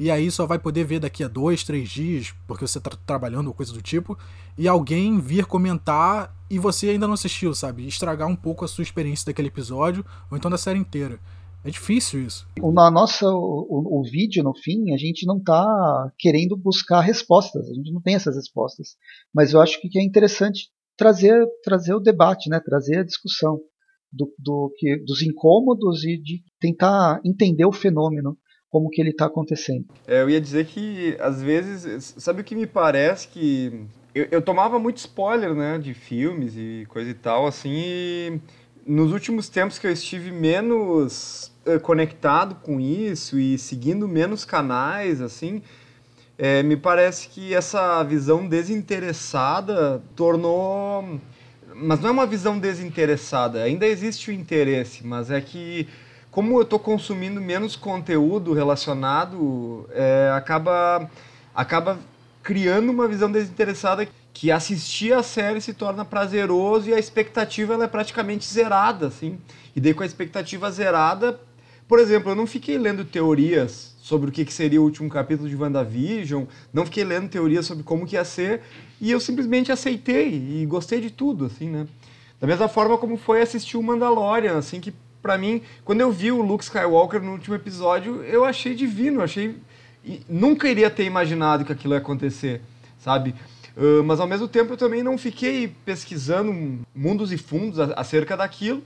e aí só vai poder ver daqui a dois, três dias, porque você está trabalhando ou coisa do tipo, e alguém vir comentar e você ainda não assistiu, sabe? Estragar um pouco a sua experiência daquele episódio, ou então da série inteira. É difícil isso. Na nossa, o, o, vídeo, no fim, a gente não está querendo buscar respostas, a gente não tem essas respostas. Mas eu acho que é interessante trazer, trazer o debate, né? trazer a discussão do, do que, dos incômodos e de tentar entender o fenômeno, como que ele está acontecendo. É, eu ia dizer que, às vezes, sabe o que me parece que... Eu, eu tomava muito spoiler, né, de filmes e coisa e tal, assim, e nos últimos tempos que eu estive menos eh, conectado com isso e seguindo menos canais, assim, é, me parece que essa visão desinteressada tornou. Mas não é uma visão desinteressada, ainda existe o interesse, mas é que, como eu estou consumindo menos conteúdo relacionado, é, acaba, acaba criando uma visão desinteressada que assistir a série se torna prazeroso e a expectativa ela é praticamente zerada, assim. E daí com a expectativa zerada, por exemplo, eu não fiquei lendo teorias sobre o que seria o último capítulo de WandaVision, não fiquei lendo teorias sobre como que ia ser, e eu simplesmente aceitei e gostei de tudo, assim, né? Da mesma forma como foi assistir o Mandalorian, assim, que para mim, quando eu vi o Luke Skywalker no último episódio, eu achei divino, achei... nunca iria ter imaginado que aquilo ia acontecer, sabe? Uh, mas ao mesmo tempo eu também não fiquei pesquisando mundos e fundos acerca daquilo.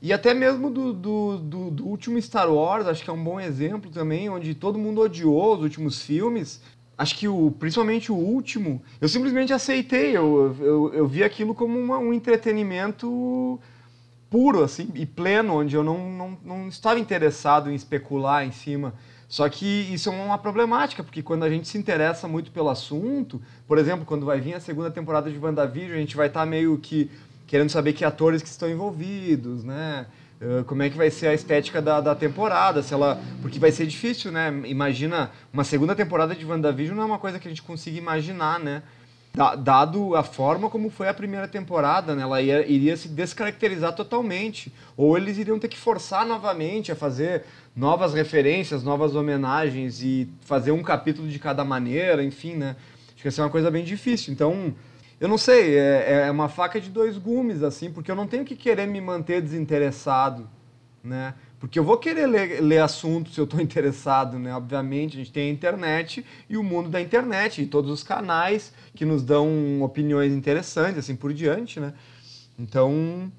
E até mesmo do, do, do, do, último Star Wars, acho que é um bom exemplo também, onde todo mundo odiou os últimos filmes. Acho que o, principalmente o último, eu simplesmente aceitei. Eu, eu, eu vi aquilo como uma, um entretenimento puro assim e pleno, onde eu não, não, não estava interessado em especular em cima. Só que isso é uma problemática, porque quando a gente se interessa muito pelo assunto, por exemplo, quando vai vir a segunda temporada de WandaVision, a gente vai estar tá meio que querendo saber que atores que estão envolvidos, né? Uh, como é que vai ser a estética da, da temporada, se ela. Porque vai ser difícil, né? Imagina, uma segunda temporada de WandaVision não é uma coisa que a gente consiga imaginar, né? Dado a forma como foi a primeira temporada, né? ela ia, iria se descaracterizar totalmente. Ou eles iriam ter que forçar novamente a fazer novas referências, novas homenagens e fazer um capítulo de cada maneira, enfim, né? Acho que ia ser uma coisa bem difícil. Então, eu não sei, é, é uma faca de dois gumes, assim, porque eu não tenho que querer me manter desinteressado, né? Porque eu vou querer ler, ler assunto se eu estou interessado, né? Obviamente, a gente tem a internet e o mundo da internet, e todos os canais que nos dão opiniões interessantes, assim por diante, né? Então,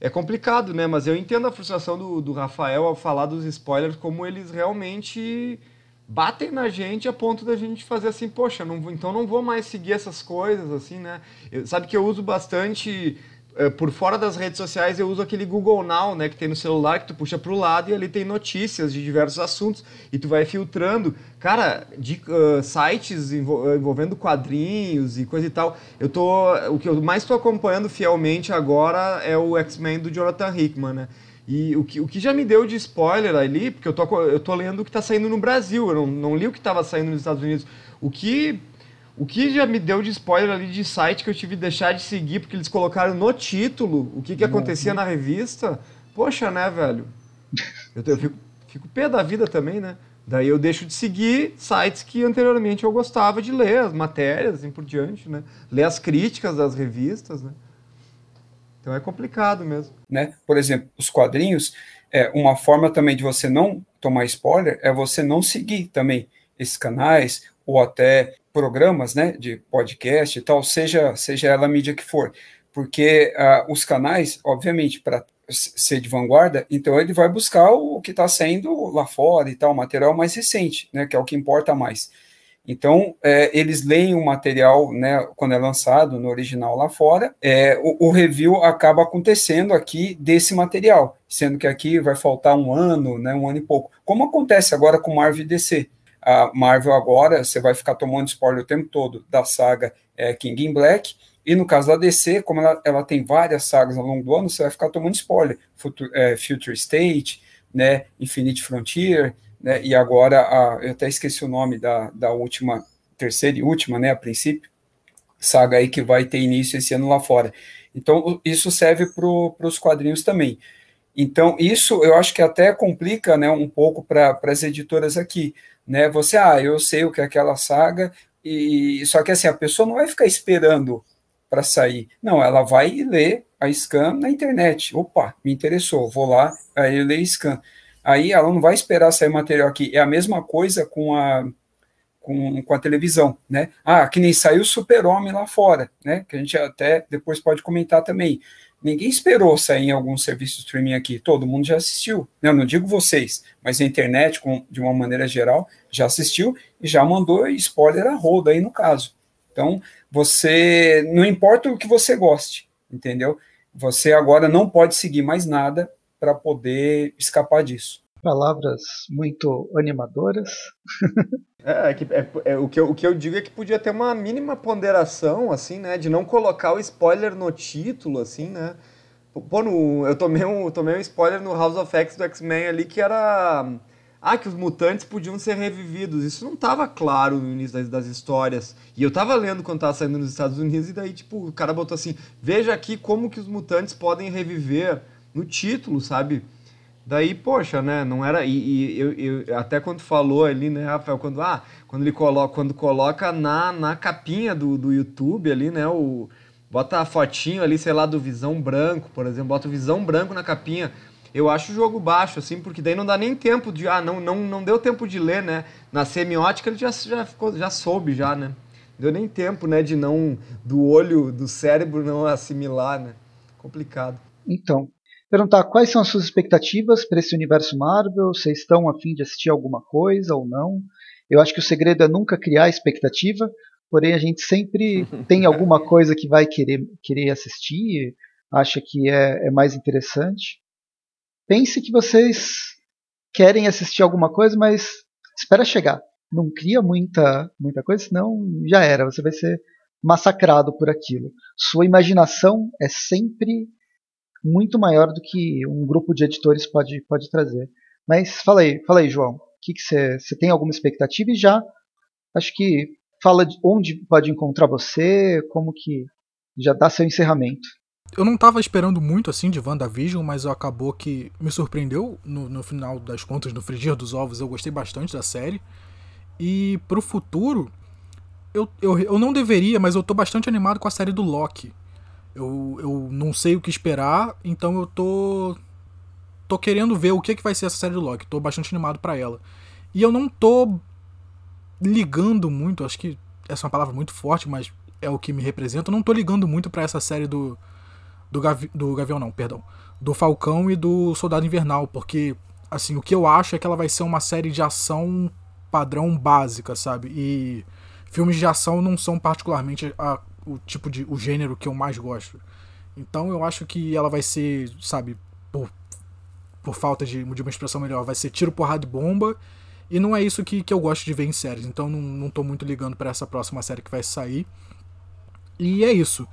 é complicado, né? Mas eu entendo a frustração do, do Rafael ao falar dos spoilers, como eles realmente batem na gente a ponto da gente fazer assim, poxa, não então não vou mais seguir essas coisas, assim, né? Eu, sabe que eu uso bastante por fora das redes sociais eu uso aquele Google Now, né, que tem no celular, que tu puxa para o lado e ali tem notícias de diversos assuntos e tu vai filtrando. Cara, de uh, sites envolvendo quadrinhos e coisa e tal. Eu tô, o que eu mais estou acompanhando fielmente agora é o X-Men do Jonathan Hickman, né? E o que, o que já me deu de spoiler ali, porque eu tô, eu tô lendo o que está saindo no Brasil, eu não, não li o que estava saindo nos Estados Unidos. O que o que já me deu de spoiler ali de site que eu tive que deixar de seguir, porque eles colocaram no título o que, que acontecia na revista. Poxa, né, velho? Eu, eu fico, fico pé da vida também, né? Daí eu deixo de seguir sites que anteriormente eu gostava de ler, as matérias, assim por diante, né? Ler as críticas das revistas, né? Então é complicado mesmo. Né? Por exemplo, os quadrinhos, é, uma forma também de você não tomar spoiler é você não seguir também esses canais ou até programas, né, de podcast e tal, seja, seja ela a mídia que for, porque uh, os canais, obviamente, para ser de vanguarda, então ele vai buscar o que está saindo lá fora e tal, material mais recente, né, que é o que importa mais. Então, é, eles leem o material, né, quando é lançado no original lá fora, é, o, o, review acaba acontecendo aqui desse material, sendo que aqui vai faltar um ano, né, um ano e pouco, como acontece agora com Marvel DC a Marvel agora, você vai ficar tomando spoiler o tempo todo da saga é, King in Black, e no caso da DC, como ela, ela tem várias sagas ao longo do ano, você vai ficar tomando spoiler. Future, é, Future State, né, Infinite Frontier, né, e agora, a, eu até esqueci o nome da, da última, terceira e última, né, a princípio, saga aí que vai ter início esse ano lá fora. Então, isso serve para os quadrinhos também. Então, isso eu acho que até complica né, um pouco para as editoras aqui, né? Você, ah, eu sei o que é aquela saga, e só que assim, a pessoa não vai ficar esperando para sair. Não, ela vai ler a scan na internet. Opa, me interessou, vou lá, aí eu leio scan. Aí ela não vai esperar sair material aqui. É a mesma coisa com a com, com a televisão, né? Ah, que nem saiu Super-Homem lá fora, né? Que a gente até depois pode comentar também. Ninguém esperou sair em algum serviço streaming aqui, todo mundo já assistiu. Eu não digo vocês, mas a internet, com, de uma maneira geral, já assistiu e já mandou spoiler a roda aí no caso. Então, você, não importa o que você goste, entendeu? Você agora não pode seguir mais nada para poder escapar disso. Palavras muito animadoras. É, é, é, é, o, que eu, o que eu digo é que podia ter uma mínima ponderação, assim, né? De não colocar o spoiler no título, assim, né? Pô, no, eu tomei um, tomei um spoiler no House of X do X-Men ali que era. Ah, que os mutantes podiam ser revividos. Isso não estava claro no início das, das, histórias. E eu tava lendo quando tava saindo nos Estados Unidos, e daí, tipo, o cara botou assim: veja aqui como que os mutantes podem reviver no título, sabe? Daí, poxa, né, não era. E, e eu, eu, até quando falou ali, né, Rafael, quando, ah, quando ele coloca, quando coloca na, na capinha do, do YouTube ali, né, o. Bota a fotinho ali, sei lá, do Visão Branco, por exemplo, bota o Visão Branco na capinha. Eu acho o jogo baixo, assim, porque daí não dá nem tempo de. Ah, não, não, não deu tempo de ler, né? Na semiótica ele já, já, ficou, já soube, já, né? Deu nem tempo, né, de não. do olho, do cérebro não assimilar, né? Complicado. Então, perguntar quais são as suas expectativas para esse universo Marvel, vocês estão a fim de assistir alguma coisa ou não. Eu acho que o segredo é nunca criar expectativa, porém a gente sempre tem alguma coisa que vai querer, querer assistir, acha que é, é mais interessante. Pense que vocês querem assistir alguma coisa, mas espera chegar. Não cria muita, muita coisa, senão já era, você vai ser massacrado por aquilo. Sua imaginação é sempre muito maior do que um grupo de editores pode, pode trazer. Mas fala aí, fala aí, João. Que você tem alguma expectativa e já acho que fala de onde pode encontrar você, como que já dá seu encerramento. Eu não estava esperando muito assim de WandaVision, mas acabou que me surpreendeu no, no final das contas, no frigir dos ovos. Eu gostei bastante da série. E pro futuro, eu, eu, eu não deveria, mas eu tô bastante animado com a série do Loki. Eu, eu não sei o que esperar, então eu tô. tô querendo ver o que, que vai ser essa série do Loki. Tô bastante animado para ela. E eu não tô ligando muito, acho que essa é uma palavra muito forte, mas é o que me representa. Eu não tô ligando muito para essa série do. Do, Gavi, do Gavião, não, perdão. Do Falcão e do Soldado Invernal, porque, assim, o que eu acho é que ela vai ser uma série de ação padrão básica, sabe? E filmes de ação não são particularmente a, o tipo de o gênero que eu mais gosto. Então eu acho que ela vai ser, sabe, por, por falta de, de uma expressão melhor, vai ser tiro, porrada e bomba. E não é isso que, que eu gosto de ver em séries. Então não, não tô muito ligando para essa próxima série que vai sair. E é isso.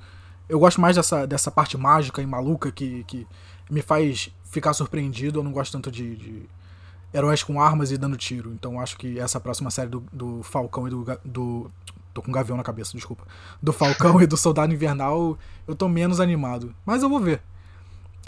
Eu gosto mais dessa, dessa parte mágica e maluca que, que me faz ficar surpreendido. Eu não gosto tanto de, de heróis com armas e dando tiro. Então acho que essa próxima série do, do Falcão e do, do. Tô com um gavião na cabeça, desculpa. Do Falcão e do Soldado Invernal, eu tô menos animado. Mas eu vou ver.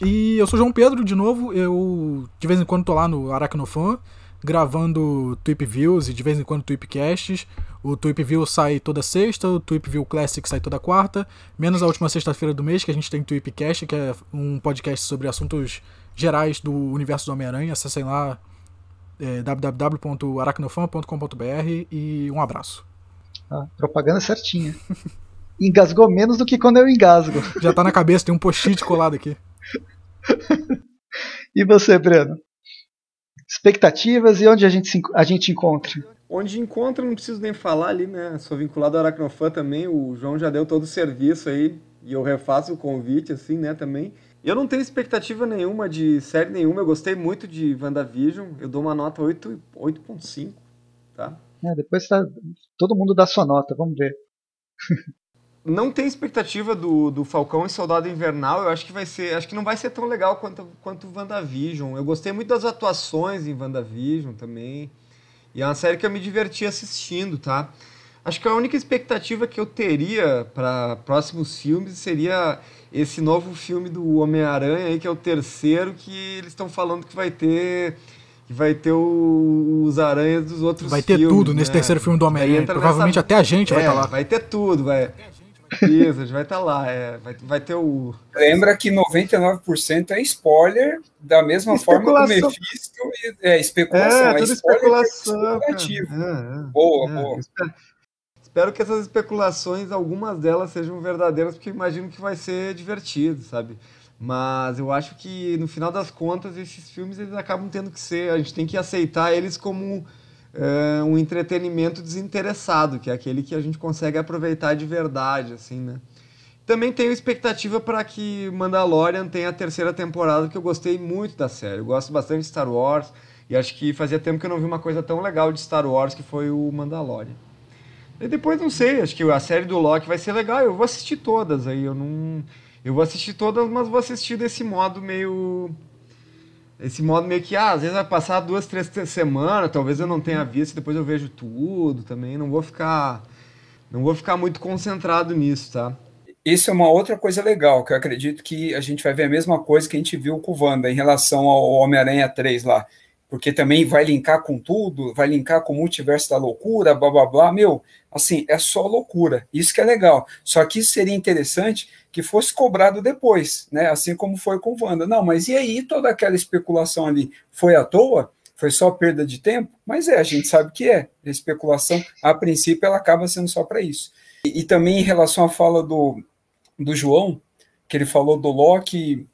E eu sou João Pedro, de novo. Eu de vez em quando tô lá no Aracnofan, gravando Tweep Views e de vez em quando Tweepcasts. O Tweep View sai toda sexta, o Tweep View Classic sai toda quarta, menos a última sexta-feira do mês, que a gente tem Tweepcast, que é um podcast sobre assuntos gerais do universo do Homem-Aranha. Acessem lá é, www.aracnofan.com.br e um abraço. Ah, propaganda certinha. Engasgou menos do que quando eu engasgo. Já tá na cabeça, tem um post-it colado aqui. e você, Breno? Expectativas e onde a gente, se, a gente encontra? Onde encontra, não preciso nem falar ali, né? Sou vinculado ao Aracnofan também, o João já deu todo o serviço aí, e eu refaço o convite, assim, né, também. Eu não tenho expectativa nenhuma de série nenhuma. Eu gostei muito de WandaVision. Eu dou uma nota 8.5, tá? É, depois tá, todo mundo dá sua nota, vamos ver. não tem expectativa do, do Falcão e Soldado Invernal. Eu acho que vai ser. Acho que não vai ser tão legal quanto, quanto WandaVision. Eu gostei muito das atuações em WandaVision também. E é uma série que eu me diverti assistindo, tá? Acho que a única expectativa que eu teria para próximos filmes seria esse novo filme do Homem-Aranha aí, que é o terceiro, que eles estão falando que vai ter que vai ter o, os aranhas dos outros Vai ter filmes, tudo nesse né? terceiro filme do Homem-Aranha. Provavelmente nessa... até a gente é, vai estar tá lá. Vai ter tudo, vai. Isso, a gente vai estar tá lá. É, vai, vai ter o. Lembra que 99% é spoiler, da mesma forma que o Mephisto é especulação. É, é tudo especulação. É, é, boa, é, boa. Espero que essas especulações, algumas delas sejam verdadeiras, porque imagino que vai ser divertido, sabe? Mas eu acho que no final das contas esses filmes eles acabam tendo que ser, a gente tem que aceitar eles como é, um entretenimento desinteressado, que é aquele que a gente consegue aproveitar de verdade, assim, né? Também tenho expectativa para que Mandalorian tenha a terceira temporada, que eu gostei muito da série. Eu gosto bastante de Star Wars e acho que fazia tempo que eu não vi uma coisa tão legal de Star Wars que foi o Mandalorian. E depois não sei, acho que a série do Loki vai ser legal. Eu vou assistir todas aí. Eu não. Eu vou assistir todas, mas vou assistir desse modo meio. Esse modo meio que, ah, às vezes vai passar duas, três semanas, talvez eu não tenha visto, depois eu vejo tudo também. Não vou ficar. Não vou ficar muito concentrado nisso, tá? Isso é uma outra coisa legal, que eu acredito que a gente vai ver a mesma coisa que a gente viu com o Wanda em relação ao Homem-Aranha 3 lá porque também vai linkar com tudo, vai linkar com o multiverso da loucura, blá blá blá. Meu, assim, é só loucura. Isso que é legal. Só que seria interessante que fosse cobrado depois, né? Assim como foi com o Wanda. Não, mas e aí toda aquela especulação ali foi à toa? Foi só perda de tempo? Mas é, a gente sabe que é. A especulação, a princípio, ela acaba sendo só para isso. E, e, também em relação à fala do, do João, que ele falou do Loki,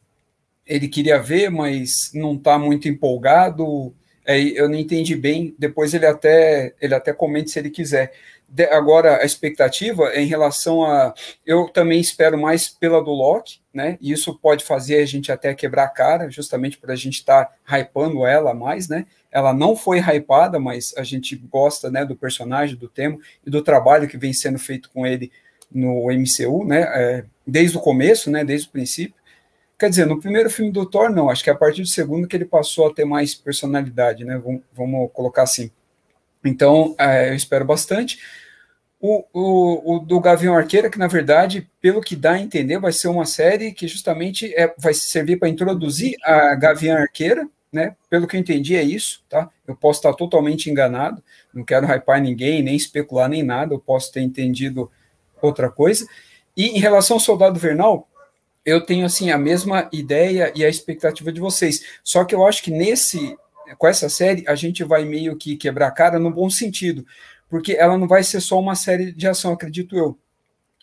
ele queria ver, mas não está muito empolgado. É, eu não entendi bem. Depois ele até ele até comente se ele quiser. De, agora a expectativa é em relação a eu também espero mais pela do Loki, né? E isso pode fazer a gente até quebrar a cara, justamente para a gente estar tá hypando ela mais, né? Ela não foi hypada, mas a gente gosta, né, do personagem, do tema e do trabalho que vem sendo feito com ele no MCU, né? É, desde o começo, né? Desde o princípio. Quer dizer, no primeiro filme do Thor, não. Acho que é a partir do segundo que ele passou a ter mais personalidade, né? Vamos, colocar assim. Então, é, eu espero bastante. O, o, o, do Gavião Arqueira, que na verdade, pelo que dá a entender, vai ser uma série que justamente é, vai servir para introduzir a Gavião Arqueira, né? Pelo que eu entendi, é isso, tá? Eu posso estar totalmente enganado, não quero hypar ninguém, nem especular, nem nada, eu posso ter entendido outra coisa. E em relação ao Soldado Vernal, eu tenho assim a mesma ideia e a expectativa de vocês. Só que eu acho que nesse com essa série a gente vai meio que quebrar a cara no bom sentido, porque ela não vai ser só uma série de ação, acredito eu.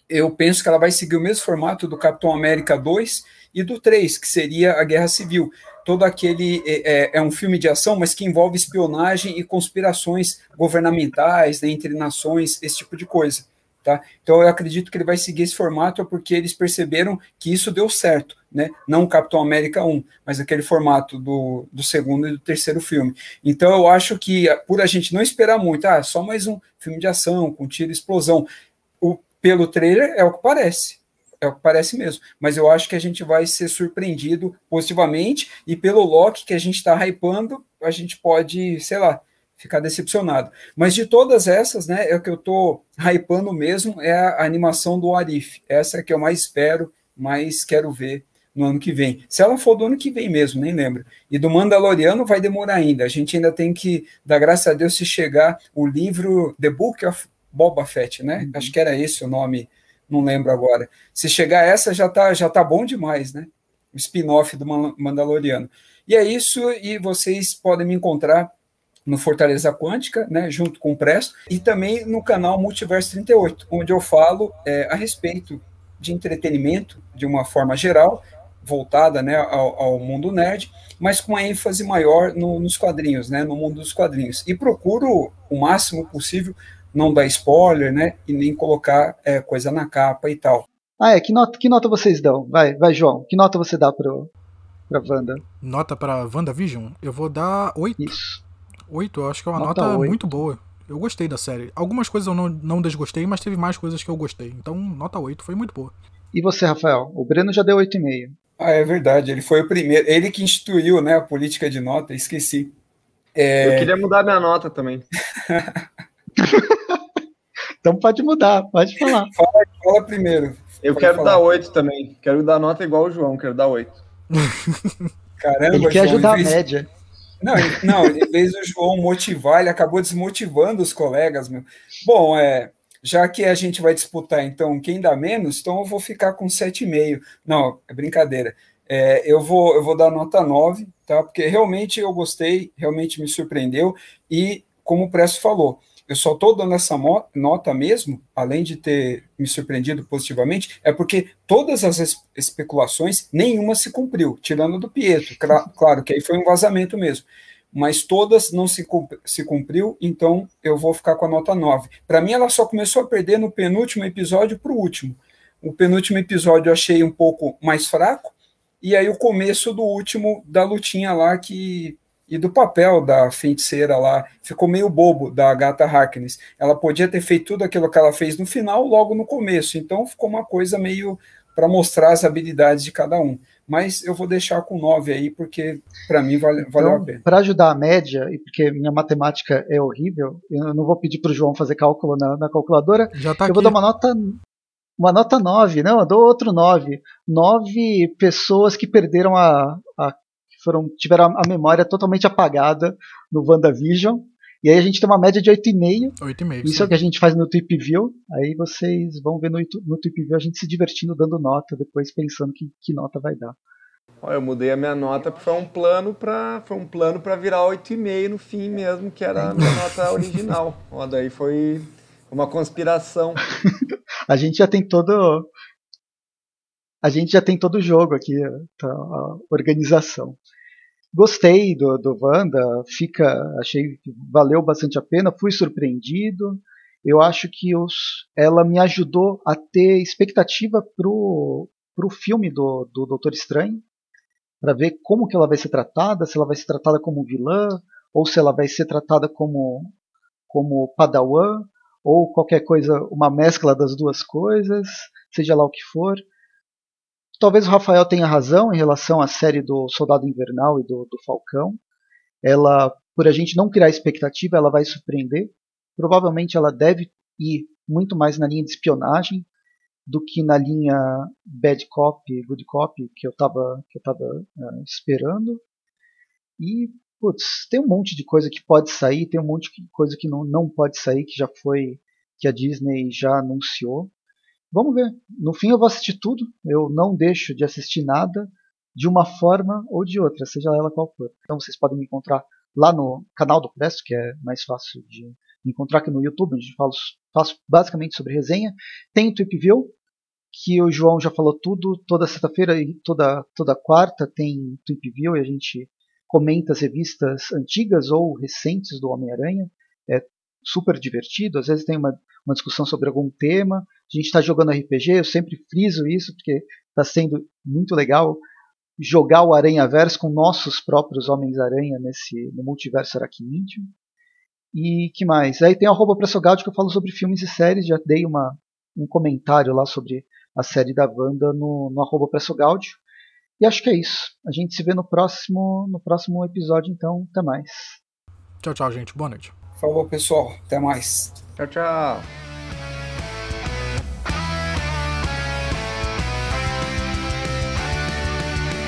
Eu penso que ela vai seguir o mesmo formato do Capitão América 2 e do 3, que seria a Guerra Civil. Todo aquele é, é, é um filme de ação, mas que envolve espionagem e conspirações governamentais né, entre nações, esse tipo de coisa. Tá? Então eu acredito que ele vai seguir esse formato porque eles perceberam que isso deu certo, né? Não Capitão América 1, mas aquele formato do, do segundo e do terceiro filme. Então eu acho que por a gente não esperar muito, ah, só mais um filme de ação com tiro e explosão, o, pelo trailer é o que parece. É o que parece mesmo. Mas eu acho que a gente vai ser surpreendido positivamente e pelo Loki que a gente está hypando, a gente pode, sei lá, ficar decepcionado. Mas de todas essas, né, é o que eu tô hypando mesmo é a animação do Arif. Essa é que eu mais espero, mais quero ver no ano que vem. Se ela for do ano que vem mesmo, nem lembro. E do Mandaloriano vai demorar ainda. A gente ainda tem que dar graças a Deus se chegar o livro The Book of Boba Fett, né? Uhum. Acho que era esse o nome, não lembro agora. Se chegar essa já tá já tá bom demais, né? O spin-off do Mandaloriano. E é isso, e vocês podem me encontrar no Fortaleza Quântica, né, junto com o Presto, e também no canal Multiverso 38, onde eu falo é, a respeito de entretenimento de uma forma geral, voltada né, ao, ao mundo nerd, mas com a ênfase maior no, nos quadrinhos, né, no mundo dos quadrinhos. E procuro o máximo possível não dar spoiler, né, e nem colocar é, coisa na capa e tal. Ah, é. Que nota, que nota vocês dão? Vai, vai, João. Que nota você dá pro, pra Wanda? Nota pra WandaVision? Eu vou dar 8. Isso. 8, eu acho que é uma nota, nota muito boa. Eu gostei da série. Algumas coisas eu não, não desgostei, mas teve mais coisas que eu gostei. Então, nota 8 foi muito boa. E você, Rafael? O Breno já deu 8,5. Ah, é verdade. Ele foi o primeiro. Ele que instituiu né, a política de nota, esqueci. É... Eu queria mudar minha nota também. então pode mudar, pode falar. Fala, fala primeiro. Eu pode quero falar. dar 8 também. Quero dar nota igual o João, quero dar 8. Caramba, Ele quer João, ajudar a média. Não, não, em vez do João motivar, ele acabou desmotivando os colegas, meu. Bom, é, já que a gente vai disputar, então, quem dá menos, então eu vou ficar com 7,5. Não, é brincadeira. É, eu, vou, eu vou dar nota 9, tá? Porque realmente eu gostei, realmente me surpreendeu, e como o Presto falou, eu só estou dando essa nota mesmo, além de ter me surpreendido positivamente, é porque todas as especulações, nenhuma se cumpriu, tirando do Pietro. Claro que aí foi um vazamento mesmo. Mas todas não se, se cumpriu, então eu vou ficar com a nota 9. Para mim, ela só começou a perder no penúltimo episódio para o último. O penúltimo episódio eu achei um pouco mais fraco, e aí o começo do último da lutinha lá que e do papel da feiticeira lá. Ficou meio bobo da Agatha Harkness. Ela podia ter feito tudo aquilo que ela fez no final, logo no começo. Então ficou uma coisa meio para mostrar as habilidades de cada um. Mas eu vou deixar com 9 aí, porque para mim vale, valeu então, a pena. Para ajudar a média, e porque minha matemática é horrível, eu não vou pedir para o João fazer cálculo na, na calculadora. Já tá eu aqui. vou dar uma nota uma nota 9, não, eu dou outro 9. 9 pessoas que perderam a, a foram tiveram a memória totalmente apagada no WandaVision. E aí a gente tem uma média de 8,5. 8,5. Isso sim. é o que a gente faz no Tweep View. Aí vocês vão ver no, no Tweep View a gente se divertindo dando nota, depois pensando que, que nota vai dar. Eu mudei a minha nota porque foi um plano para foi um plano para virar 8,5 no fim mesmo, que era a minha nota original. Ó, daí foi uma conspiração. a gente já tem todo a gente já tem todo o jogo aqui, tá, a organização. Gostei do, do Wanda, fica, achei que valeu bastante a pena, fui surpreendido. Eu acho que os, ela me ajudou a ter expectativa pro, pro filme do, do Doutor Estranho, para ver como que ela vai ser tratada, se ela vai ser tratada como vilã, ou se ela vai ser tratada como, como padawan, ou qualquer coisa, uma mescla das duas coisas, seja lá o que for. Talvez o Rafael tenha razão em relação à série do Soldado Invernal e do, do Falcão. Ela, por a gente não criar expectativa, ela vai surpreender. Provavelmente ela deve ir muito mais na linha de espionagem do que na linha bad cop, good cop que eu estava que eu tava uh, esperando. E putz, tem um monte de coisa que pode sair, tem um monte de coisa que não, não pode sair, que já foi que a Disney já anunciou. Vamos ver. No fim eu vou assistir tudo. Eu não deixo de assistir nada de uma forma ou de outra, seja ela qual for. Então vocês podem me encontrar lá no canal do Presto, que é mais fácil de encontrar aqui no YouTube, onde eu falo, faço basicamente sobre resenha. Tem o TweepView, que o João já falou tudo. Toda sexta-feira e toda, toda quarta tem TweepView e a gente comenta as revistas antigas ou recentes do Homem-Aranha. É super divertido. Às vezes tem uma, uma discussão sobre algum tema. A gente está jogando RPG, eu sempre friso isso, porque está sendo muito legal jogar o Aranha Verso com nossos próprios Homens-Aranha nesse no multiverso aracnídeo. E que mais? Aí tem arroba Pressogaud que eu falo sobre filmes e séries, já dei uma, um comentário lá sobre a série da Wanda no, no arroba Pressogaud. E acho que é isso. A gente se vê no próximo, no próximo episódio, então até mais. Tchau, tchau, gente. Boa noite. Falou, pessoal. Até mais. Tchau, tchau.